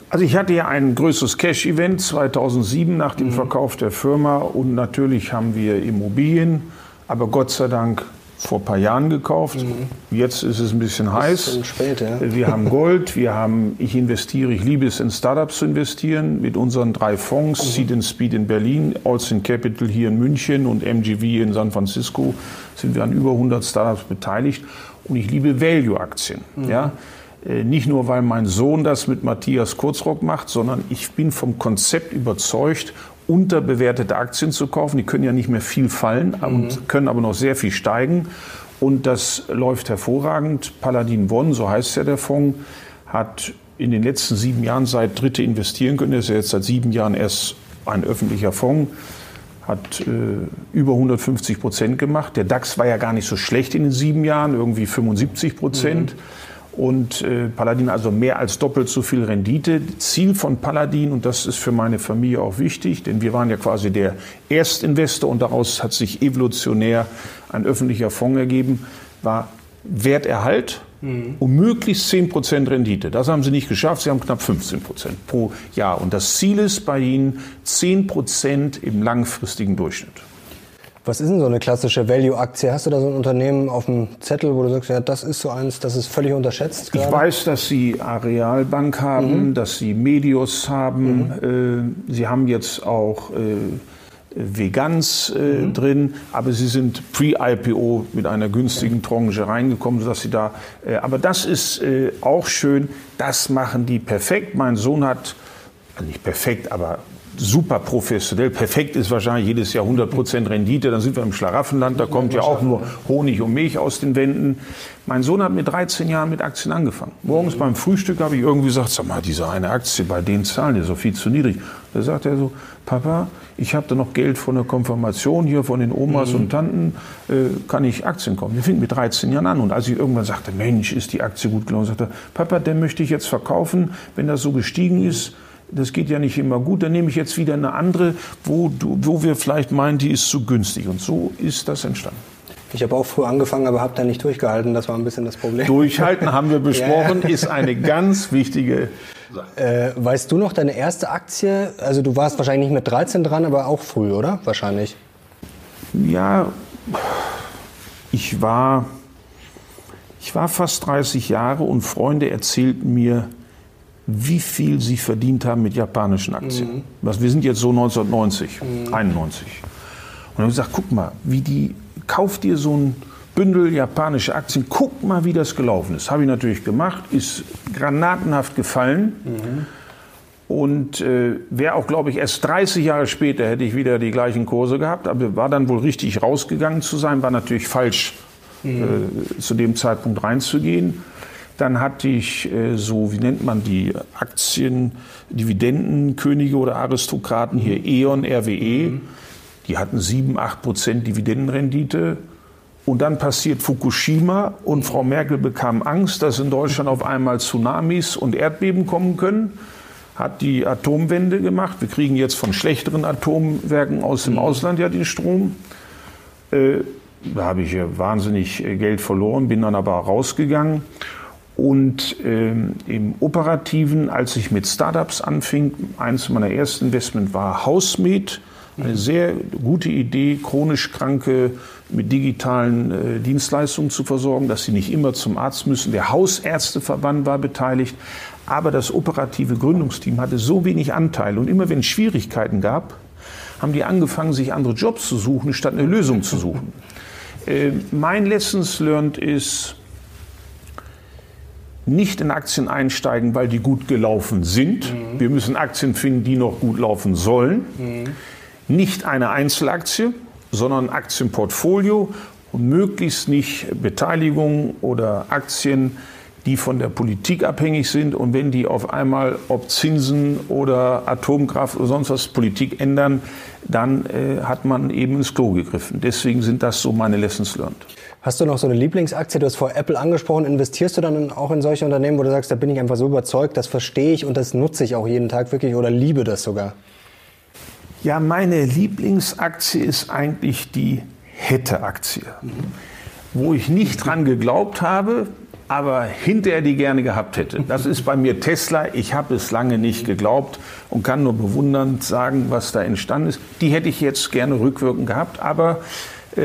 Also ich hatte ja ein größeres Cash-Event 2007 nach dem mhm. Verkauf der Firma und natürlich haben wir Immobilien, aber Gott sei Dank vor ein paar Jahren gekauft. Mhm. Jetzt ist es ein bisschen heiß. Spät, ja. Wir haben Gold, wir haben, ich investiere, ich liebe es in Startups zu investieren mit unseren drei Fonds, mhm. Seed and Speed in Berlin, Olsen Capital hier in München und MGV in San Francisco, sind wir an über 100 Startups beteiligt. Und ich liebe Value-Aktien. Mhm. Ja? Äh, nicht nur, weil mein Sohn das mit Matthias Kurzrock macht, sondern ich bin vom Konzept überzeugt unterbewertete Aktien zu kaufen. Die können ja nicht mehr viel fallen mhm. und können aber noch sehr viel steigen. Und das läuft hervorragend. Paladin One, so heißt ja der Fonds, hat in den letzten sieben Jahren seit Dritte investieren können. Das ist ja jetzt seit sieben Jahren erst ein öffentlicher Fonds. Hat äh, über 150 Prozent gemacht. Der DAX war ja gar nicht so schlecht in den sieben Jahren, irgendwie 75 Prozent. Mhm und äh, Paladin also mehr als doppelt so viel Rendite. Ziel von Paladin, und das ist für meine Familie auch wichtig, denn wir waren ja quasi der Erstinvestor und daraus hat sich evolutionär ein öffentlicher Fonds ergeben, war Werterhalt mhm. um möglichst 10% Rendite. Das haben sie nicht geschafft, sie haben knapp 15% pro Jahr. Und das Ziel ist bei ihnen 10% im langfristigen Durchschnitt. Was ist denn so eine klassische Value-Aktie? Hast du da so ein Unternehmen auf dem Zettel, wo du sagst, ja, das ist so eins, das ist völlig unterschätzt? Gerade? Ich weiß, dass sie Arealbank haben, mhm. dass sie Medios haben. Mhm. Äh, sie haben jetzt auch äh, Vegans äh, mhm. drin, aber sie sind pre-IPO mit einer günstigen Tranche reingekommen, sodass sie da. Äh, aber das ist äh, auch schön. Das machen die perfekt. Mein Sohn hat also nicht perfekt, aber super professionell. Perfekt ist wahrscheinlich jedes Jahr 100 Prozent Rendite. Dann sind wir im Schlaraffenland. Da kommt ja auch nur Honig und Milch aus den Wänden. Mein Sohn hat mit 13 Jahren mit Aktien angefangen. Morgens beim Frühstück habe ich irgendwie gesagt, sag mal, diese eine Aktie, bei den Zahlen ist so viel zu niedrig. Da sagt er so, Papa, ich habe da noch Geld von der Konfirmation hier von den Omas mhm. und Tanten, äh, kann ich Aktien kaufen? Wir fingen mit 13 Jahren an. Und als ich irgendwann sagte, Mensch, ist die Aktie gut gelaufen, sagte Papa, den möchte ich jetzt verkaufen, wenn das so gestiegen ist das geht ja nicht immer gut, dann nehme ich jetzt wieder eine andere, wo, du, wo wir vielleicht meinen, die ist zu günstig. Und so ist das entstanden. Ich habe auch früh angefangen, aber habe da nicht durchgehalten. Das war ein bisschen das Problem. Durchhalten haben wir besprochen, ja. ist eine ganz wichtige Sache. Äh, weißt du noch deine erste Aktie? Also du warst wahrscheinlich nicht mit 13 dran, aber auch früh, oder? Wahrscheinlich. Ja, ich war, ich war fast 30 Jahre und Freunde erzählten mir, wie viel sie verdient haben mit japanischen Aktien. Mhm. Was, wir sind jetzt so 1990, mhm. 91. Und dann habe ich gesagt, guck mal, wie die, kauft dir so ein Bündel japanische Aktien, guck mal, wie das gelaufen ist. Habe ich natürlich gemacht, ist granatenhaft gefallen. Mhm. Und äh, wäre auch, glaube ich, erst 30 Jahre später hätte ich wieder die gleichen Kurse gehabt, aber war dann wohl richtig rausgegangen zu sein, war natürlich falsch, mhm. äh, zu dem Zeitpunkt reinzugehen. Dann hatte ich äh, so, wie nennt man die Aktien, Dividendenkönige oder Aristokraten hier, E.ON, RWE. Mhm. Die hatten 7, 8 Prozent Dividendenrendite. Und dann passiert Fukushima und Frau Merkel bekam Angst, dass in Deutschland auf einmal Tsunamis und Erdbeben kommen können. Hat die Atomwende gemacht. Wir kriegen jetzt von schlechteren Atomwerken aus dem mhm. Ausland ja den Strom. Äh, da habe ich ja wahnsinnig äh, Geld verloren, bin dann aber rausgegangen. Und ähm, im Operativen, als ich mit Startups anfing, eines meiner ersten Investment war Hausmed. Eine sehr gute Idee, chronisch Kranke mit digitalen äh, Dienstleistungen zu versorgen, dass sie nicht immer zum Arzt müssen. Der Hausärzteverband war beteiligt, aber das operative Gründungsteam hatte so wenig Anteil. Und immer wenn es Schwierigkeiten gab, haben die angefangen, sich andere Jobs zu suchen, statt eine Lösung zu suchen. Äh, mein Lessons learned ist, nicht in Aktien einsteigen, weil die gut gelaufen sind. Mhm. Wir müssen Aktien finden, die noch gut laufen sollen. Mhm. Nicht eine Einzelaktie, sondern ein Aktienportfolio und möglichst nicht Beteiligungen oder Aktien, die von der Politik abhängig sind. Und wenn die auf einmal, ob Zinsen oder Atomkraft oder sonst was Politik ändern, dann äh, hat man eben ins Klo gegriffen. Deswegen sind das so meine Lessons learned. Hast du noch so eine Lieblingsaktie? Du hast vor Apple angesprochen. Investierst du dann auch in solche Unternehmen, wo du sagst, da bin ich einfach so überzeugt, das verstehe ich und das nutze ich auch jeden Tag wirklich oder liebe das sogar? Ja, meine Lieblingsaktie ist eigentlich die Hätte-Aktie, wo ich nicht dran geglaubt habe, aber hinterher die gerne gehabt hätte. Das ist bei mir Tesla. Ich habe es lange nicht geglaubt und kann nur bewundernd sagen, was da entstanden ist. Die hätte ich jetzt gerne rückwirkend gehabt, aber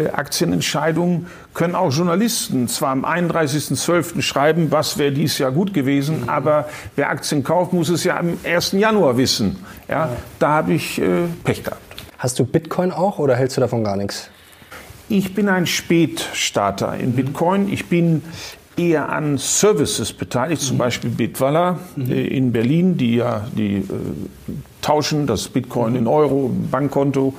Aktienentscheidungen können auch Journalisten zwar am 31.12. schreiben, was wäre dies Jahr gut gewesen, mhm. aber wer Aktien kauft, muss es ja am 1. Januar wissen. Ja, ja. Da habe ich äh, Pech gehabt. Hast du Bitcoin auch oder hältst du davon gar nichts? Ich bin ein Spätstarter in Bitcoin. Ich bin eher an Services beteiligt, zum mhm. Beispiel Bitwala mhm. äh, in Berlin, die ja die äh, tauschen das Bitcoin in Euro, Bankkonto.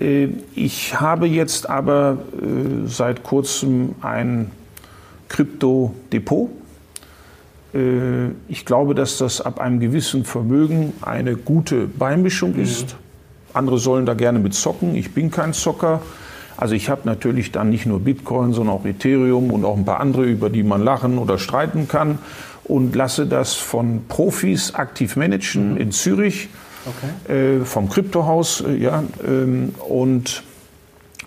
Äh, ich habe jetzt aber äh, seit kurzem ein Krypto-Depot. Äh, ich glaube, dass das ab einem gewissen Vermögen eine gute Beimischung mhm. ist. Andere sollen da gerne mit zocken. Ich bin kein Zocker. Also ich habe natürlich dann nicht nur Bitcoin, sondern auch Ethereum und auch ein paar andere, über die man lachen oder streiten kann und lasse das von Profis aktiv managen mhm. in Zürich okay. äh, vom Kryptohaus, äh, ja, ähm, und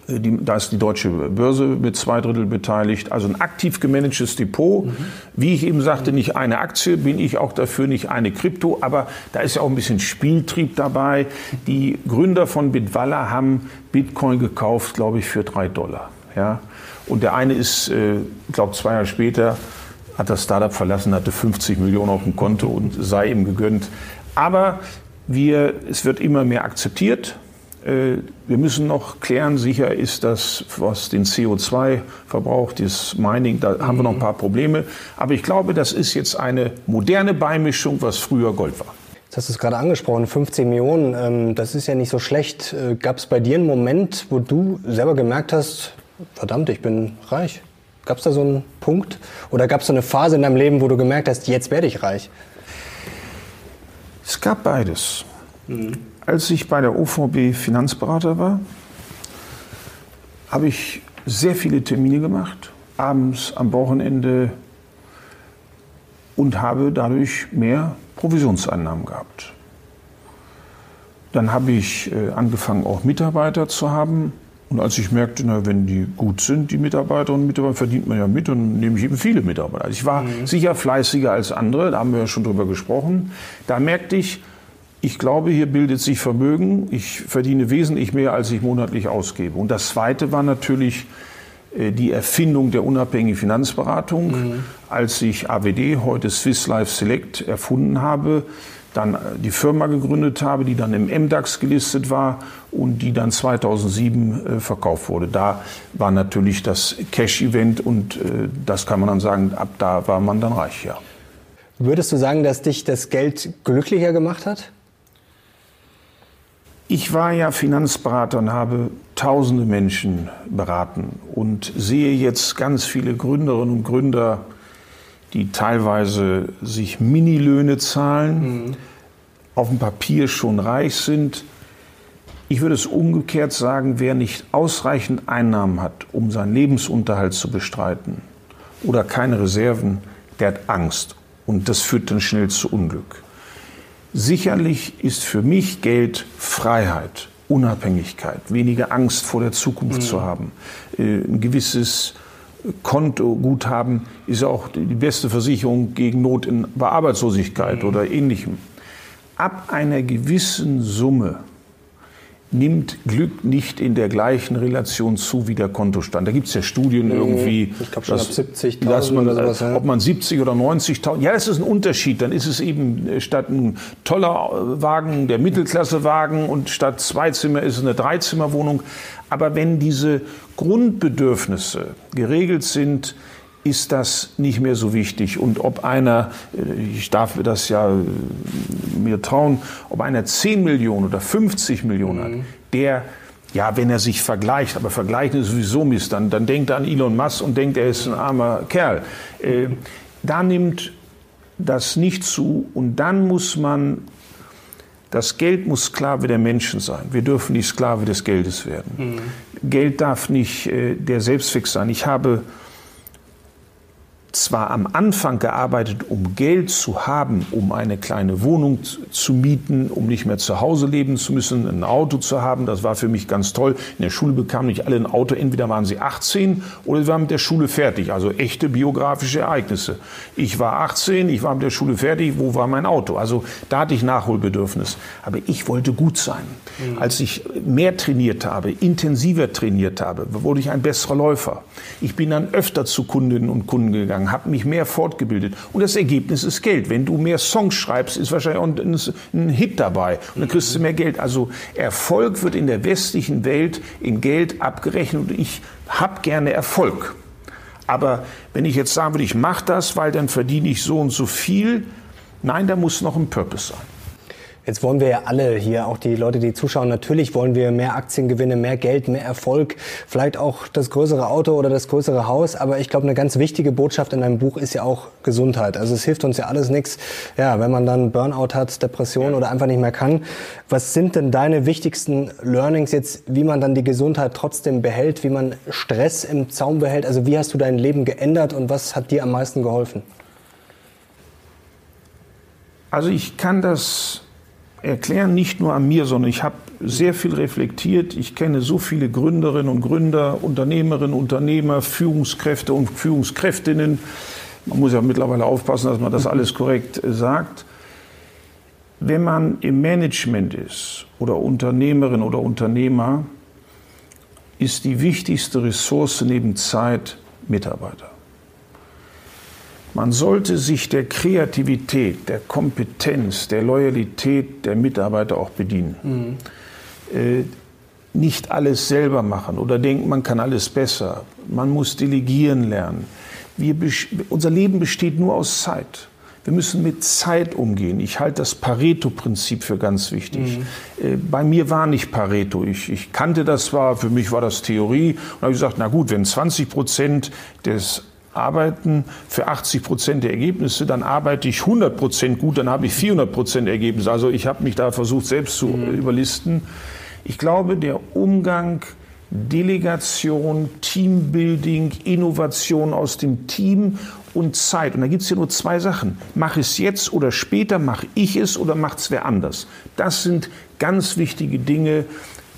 äh, die, da ist die deutsche Börse mit zwei Drittel beteiligt. Also ein aktiv gemanagtes Depot. Mhm. Wie ich eben sagte, nicht eine Aktie, bin ich auch dafür nicht eine Krypto. Aber da ist ja auch ein bisschen Spieltrieb dabei. Die Gründer von Bitwalla haben Bitcoin gekauft, glaube ich, für drei Dollar. Ja? Und der eine ist, äh, glaube zwei Jahre später, hat das Startup verlassen, hatte 50 Millionen auf dem Konto und sei ihm gegönnt. Aber wir, es wird immer mehr akzeptiert. Äh, wir müssen noch klären, sicher ist das, was den CO2 das Mining, da haben wir noch ein paar Probleme. Aber ich glaube, das ist jetzt eine moderne Beimischung, was früher Gold war. Jetzt hast du es gerade angesprochen, 15 Millionen, ähm, das ist ja nicht so schlecht. Äh, Gab es bei dir einen Moment, wo du selber gemerkt hast, verdammt, ich bin reich? Gab es da so einen Punkt? Oder gab es so eine Phase in deinem Leben, wo du gemerkt hast, jetzt werde ich reich? Es gab beides. Mhm. Als ich bei der OVB Finanzberater war, habe ich sehr viele Termine gemacht, abends, am Wochenende und habe dadurch mehr Provisionseinnahmen gehabt. Dann habe ich äh, angefangen, auch Mitarbeiter zu haben. Und als ich merkte, na, wenn die gut sind, die Mitarbeiterinnen und Mitarbeiter, verdient man ja mit und nehme ich eben viele Mitarbeiter. Also ich war mhm. sicher fleißiger als andere, da haben wir ja schon drüber gesprochen. Da merkte ich, ich glaube, hier bildet sich Vermögen. Ich verdiene wesentlich mehr, als ich monatlich ausgebe. Und das Zweite war natürlich äh, die Erfindung der unabhängigen Finanzberatung. Mhm. Als ich AWD, heute Swiss Life Select, erfunden habe, dann äh, die Firma gegründet habe, die dann im MDAX gelistet war und die dann 2007 äh, verkauft wurde. Da war natürlich das Cash-Event und äh, das kann man dann sagen, ab da war man dann reich, ja. Würdest du sagen, dass dich das Geld glücklicher gemacht hat? Ich war ja Finanzberater und habe tausende Menschen beraten und sehe jetzt ganz viele Gründerinnen und Gründer, die teilweise sich Minilöhne zahlen, mhm. auf dem Papier schon reich sind. Ich würde es umgekehrt sagen, wer nicht ausreichend Einnahmen hat, um seinen Lebensunterhalt zu bestreiten oder keine Reserven, der hat Angst und das führt dann schnell zu Unglück. Sicherlich ist für mich Geld Freiheit, Unabhängigkeit, weniger Angst vor der Zukunft mhm. zu haben, äh, ein gewisses Kontoguthaben ist auch die beste Versicherung gegen Not in, bei Arbeitslosigkeit mhm. oder ähnlichem. Ab einer gewissen Summe nimmt Glück nicht in der gleichen Relation zu wie der Kontostand. Da gibt es ja Studien mhm. irgendwie, ich glaube schon dass, ab 70.000 oder sowas. Ja. Ob man 70 oder 90.000, ja, das ist ein Unterschied. Dann ist es eben äh, statt ein toller Wagen der Mittelklassewagen und statt zwei Zimmer ist es eine Dreizimmerwohnung. Aber wenn diese Grundbedürfnisse geregelt sind, ist das nicht mehr so wichtig. Und ob einer, äh, ich darf mir das ja äh, mir trauen, ob einer 10 Millionen oder 50 Millionen mhm. hat, der, ja, wenn er sich vergleicht, aber vergleichen ist sowieso Mist, dann, dann denkt er an Elon Musk und denkt, er ist ein armer Kerl. Äh, da nimmt das nicht zu und dann muss man das Geld muss Sklave der Menschen sein. Wir dürfen nicht Sklave des Geldes werden. Mhm. Geld darf nicht äh, der Selbstfix sein. Ich habe zwar am Anfang gearbeitet, um Geld zu haben, um eine kleine Wohnung zu mieten, um nicht mehr zu Hause leben zu müssen, ein Auto zu haben. Das war für mich ganz toll. In der Schule bekamen nicht alle ein Auto. Entweder waren sie 18 oder sie waren mit der Schule fertig. Also echte biografische Ereignisse. Ich war 18, ich war mit der Schule fertig. Wo war mein Auto? Also da hatte ich Nachholbedürfnis. Aber ich wollte gut sein. Mhm. Als ich mehr trainiert habe, intensiver trainiert habe, wurde ich ein besserer Läufer. Ich bin dann öfter zu Kundinnen und Kunden gegangen gegangen, habe mich mehr fortgebildet. Und das Ergebnis ist Geld. Wenn du mehr Songs schreibst, ist wahrscheinlich auch ein, Hit dabei. Und dann kriegst du mehr Geld. Also Erfolg wird in der westlichen Welt in Geld abgerechnet. Und ich habe gerne Erfolg. Aber wenn ich jetzt sagen würde, ich mache das, weil dann verdiene ich so und so viel, nein, da muss noch ein Purpose sein. Jetzt wollen wir ja alle hier, auch die Leute, die zuschauen, natürlich wollen wir mehr Aktiengewinne, mehr Geld, mehr Erfolg, vielleicht auch das größere Auto oder das größere Haus. Aber ich glaube, eine ganz wichtige Botschaft in deinem Buch ist ja auch Gesundheit. Also es hilft uns ja alles nichts, ja, wenn man dann Burnout hat, Depression oder einfach nicht mehr kann. Was sind denn deine wichtigsten Learnings jetzt, wie man dann die Gesundheit trotzdem behält, wie man Stress im Zaum behält? Also wie hast du dein Leben geändert und was hat dir am meisten geholfen? Also ich kann das erklären, nicht nur an mir, sondern ich habe sehr viel reflektiert. Ich kenne so viele Gründerinnen und Gründer, Unternehmerinnen, Unternehmer, Führungskräfte und Führungskräftinnen. Man muss ja mittlerweile aufpassen, dass man das alles korrekt äh, sagt. Wenn man im Management ist oder Unternehmerin oder Unternehmer, ist die wichtigste Ressource neben Zeit Mitarbeiter. Man sollte sich der Kreativität, der Kompetenz, der Loyalität der Mitarbeiter auch bedienen. Mhm. Äh, nicht alles selber machen oder denken, man kann alles besser. Man muss delegieren lernen. Wir, unser Leben besteht nur aus Zeit. Wir müssen mit Zeit umgehen. Ich halte das Pareto-Prinzip für ganz wichtig. Mhm. Äh, bei mir war nicht Pareto. Ich, ich kannte das zwar, für mich war das Theorie. Und habe gesagt, na gut, wenn 20 Prozent des arbeiten für 80 Prozent der Ergebnisse, dann arbeite ich 100 Prozent gut, dann habe ich 400 Prozent Ergebnisse. Also ich habe mich da versucht, selbst zu mhm. überlisten. Ich glaube, der Umgang Delegation, Teambuilding, Innovation aus dem Team und Zeit. Und da gibt es ja nur zwei Sachen. Mach es jetzt oder später, mache ich es oder macht es wer anders. Das sind ganz wichtige Dinge,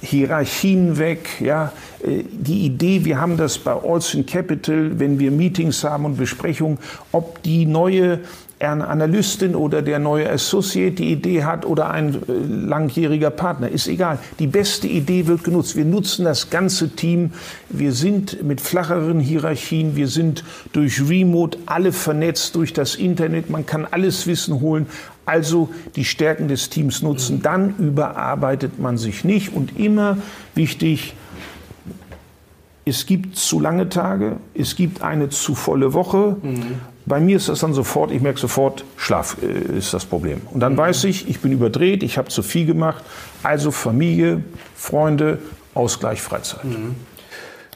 Hierarchien weg, ja, äh, die Idee, wir haben das bei Olsen Capital, wenn wir Meetings haben und Besprechungen, ob die neue Analystin oder der neue Associate die Idee hat oder ein äh, langjähriger Partner, ist egal. Die beste Idee wird genutzt. Wir nutzen das ganze Team. Wir sind mit flacheren Hierarchien. Wir sind durch Remote alle vernetzt durch das Internet. Man kann alles Wissen holen. Also die Stärken des Teams nutzen. Dann überarbeitet man sich nicht. Und immer wichtig, es gibt zu lange Tage, es gibt eine zu volle Woche. Mhm. Bei mir ist das dann sofort, ich merke sofort, Schlaf äh, ist das Problem. Und dann mhm. weiß ich, ich bin überdreht, ich habe zu viel gemacht. Also Familie, Freunde, Ausgleich, Freizeit. Mhm.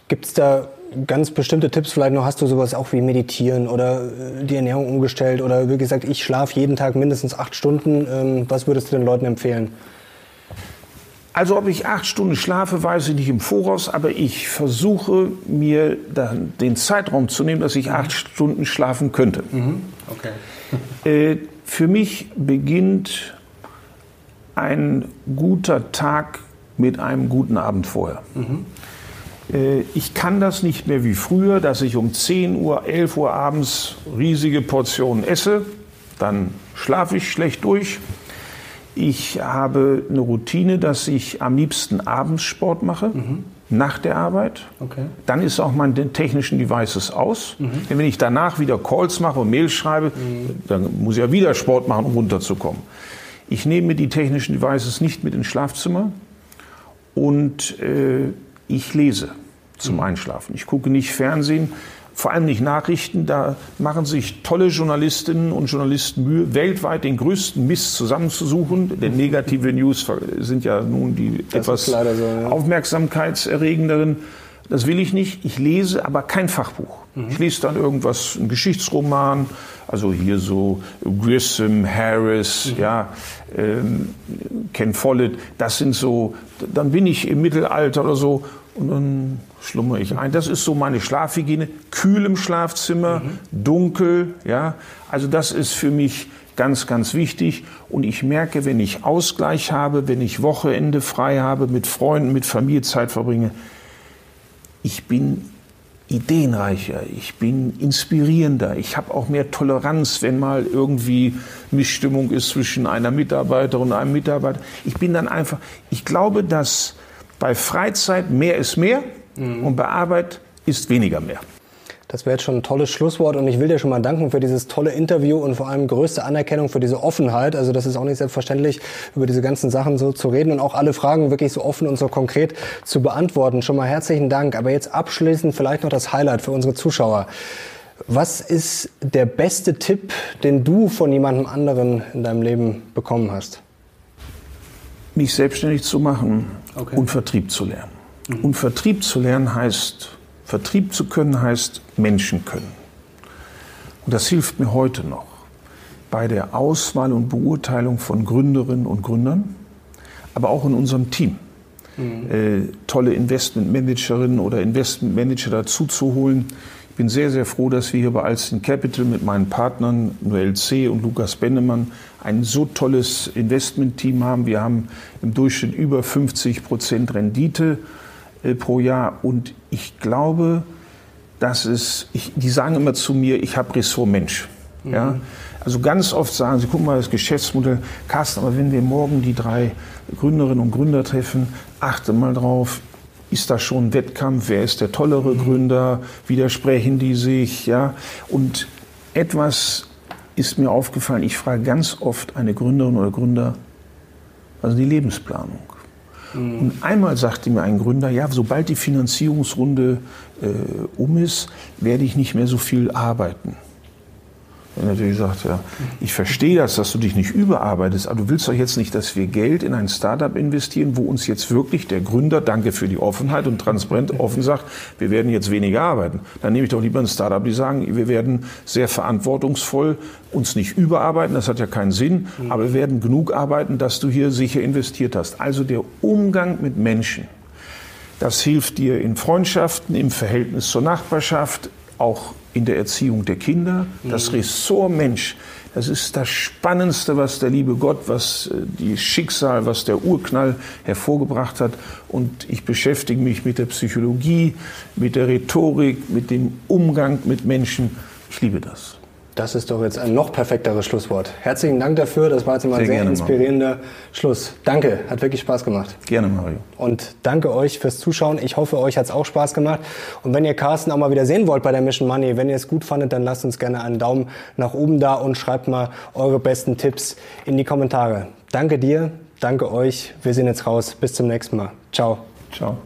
Gibt es da ganz bestimmte Tipps? Vielleicht noch hast du sowas auch wie Meditieren oder äh, die Ernährung umgestellt oder wie gesagt, ich schlafe jeden Tag mindestens acht Stunden. Ähm, was würdest du den Leuten empfehlen? Also ob ich acht Stunden schlafe, weiß ich nicht im Voraus, aber ich versuche mir dann den Zeitraum zu nehmen, dass ich acht Stunden schlafen könnte. Mhm. Okay. Äh, für mich beginnt ein guter Tag mit einem guten Abend vorher. Mhm. Äh, ich kann das nicht mehr wie früher, dass ich um 10 Uhr, 11 Uhr abends riesige Portionen esse. Dann schlafe ich schlecht durch ich habe eine Routine, dass ich am liebsten abends Sport mache. Mhm. Nach der Arbeit. Okay. Dann ist auch mein technischen Devices aus. Mhm. Denn wenn ich danach wieder Calls mache und Mails schreibe, mhm. dann muss ich ja wieder Sport machen, um runterzukommen. Ich nehme die technischen Devices nicht mit ins Schlafzimmer und äh, ich lese zum mhm. Einschlafen. Ich gucke nicht Fernsehen, vor allem nicht Nachrichten. Da machen sich tolle Journalistinnen und Journalisten Mühe, weltweit den größten Mist zusammenzusuchen. Denn negative News sind ja nun die das etwas so, ja. aufmerksamkeitserregenderen. Das will ich nicht. Ich lese aber kein Fachbuch. Mhm. Ich lese dann irgendwas, ein Geschichtsroman, also hier so Grissom, Harris, mhm. ja, ähm, Ken Follett. Das sind so, dann bin ich im Mittelalter oder so und dann schlummere ich ein. Das ist so meine Schlafhygiene. Kühl im Schlafzimmer, mhm. dunkel, ja. Also das ist für mich ganz, ganz wichtig. Und ich merke, wenn ich Ausgleich habe, wenn ich Wochenende frei habe, mit Freunden, mit Familie Zeit verbringe, ich bin ideenreicher, ich bin inspirierender, ich habe auch mehr Toleranz, wenn mal irgendwie Missstimmung ist zwischen einer Mitarbeiterin und einem Mitarbeiter. Ich bin dann einfach, ich glaube, dass bei Freizeit mehr ist mehr mhm. und bei Arbeit ist weniger mehr. Das wäre jetzt schon ein tolles Schlusswort und ich will dir schon mal danken für dieses tolle Interview und vor allem größte Anerkennung für diese Offenheit. Also das ist auch nicht selbstverständlich, über diese ganzen Sachen so zu reden und auch alle Fragen wirklich so offen und so konkret zu beantworten. Schon mal herzlichen Dank. Aber jetzt abschließend vielleicht noch das Highlight für unsere Zuschauer. Was ist der beste Tipp, den du von jemandem anderen in deinem Leben bekommen hast? Mich selbstständig zu machen okay. und Vertrieb zu lernen. Mhm. Und Vertrieb zu lernen heißt, Vertrieb zu können heißt Menschen können. Und das hilft mir heute noch bei der Auswahl und Beurteilung von Gründerinnen und Gründern, aber auch in unserem Team. Mhm. Äh, tolle Investmentmanagerinnen oder Investmentmanager dazu zu holen. Ich bin sehr, sehr froh, dass wir hier bei Alston Capital mit meinen Partnern Noel C. und Lukas Bennemann ein so tolles Investmentteam haben. Wir haben im Durchschnitt über 50 Prozent Rendite pro Jahr. Und ich glaube, dass es, ich, die sagen immer zu mir, ich habe Ressort Mensch. Mhm. Ja? Also ganz oft sagen sie, guck mal, das Geschäftsmodell, Carsten, aber wenn wir morgen die drei Gründerinnen und Gründer treffen, achte mal drauf, ist da schon ein Wettkampf, wer ist der tollere mhm. Gründer, widersprechen die sich, ja. Und etwas ist mir aufgefallen, ich frage ganz oft eine Gründerin oder Gründer, also die Lebensplanung. Mhm. Und einmal sagte mir ein Gründer, ja, sobald die Finanzierungsrunde äh, um ist, werde ich nicht mehr so viel arbeiten. Er natürlich sagt, ja, ich verstehe das, dass du dich nicht überarbeitest, aber du willst doch jetzt nicht, dass wir Geld in ein Startup investieren, wo uns jetzt wirklich der Gründer, danke für die Offenheit und transparent offen sagt, wir werden jetzt weniger arbeiten. Dann nehme ich doch lieber ein Startup, die sagen, wir werden sehr verantwortungsvoll uns nicht überarbeiten, das hat ja keinen Sinn, aber wir werden genug arbeiten, dass du hier sicher investiert hast. Also der Umgang mit Menschen. Das hilft dir in Freundschaften, im Verhältnis zur Nachbarschaft, auch in der Erziehung der Kinder. Das Ressort Mensch, das ist das Spannendste, was der liebe Gott, was äh, die Schicksal, was der Urknall hervorgebracht hat. Und ich beschäftige mich mit der Psychologie, mit der Rhetorik, mit dem Umgang mit Menschen. Ich liebe das. Das ist doch jetzt ein noch perfekteres Schlusswort. Herzlichen Dank dafür. Das war jetzt mal ein sehr, sehr inspirierender Mario. Schluss. Danke, hat wirklich Spaß gemacht. Gerne, Mario. Und danke euch fürs Zuschauen. Ich hoffe, euch hat es auch Spaß gemacht. Und wenn ihr Carsten auch mal wieder sehen wollt bei der Mission Money, wenn ihr es gut fandet, dann lasst uns gerne einen Daumen nach oben da und schreibt mal eure besten Tipps in die Kommentare. Danke dir, danke euch. Wir sehen jetzt raus. Bis zum nächsten Mal. Ciao. Ciao.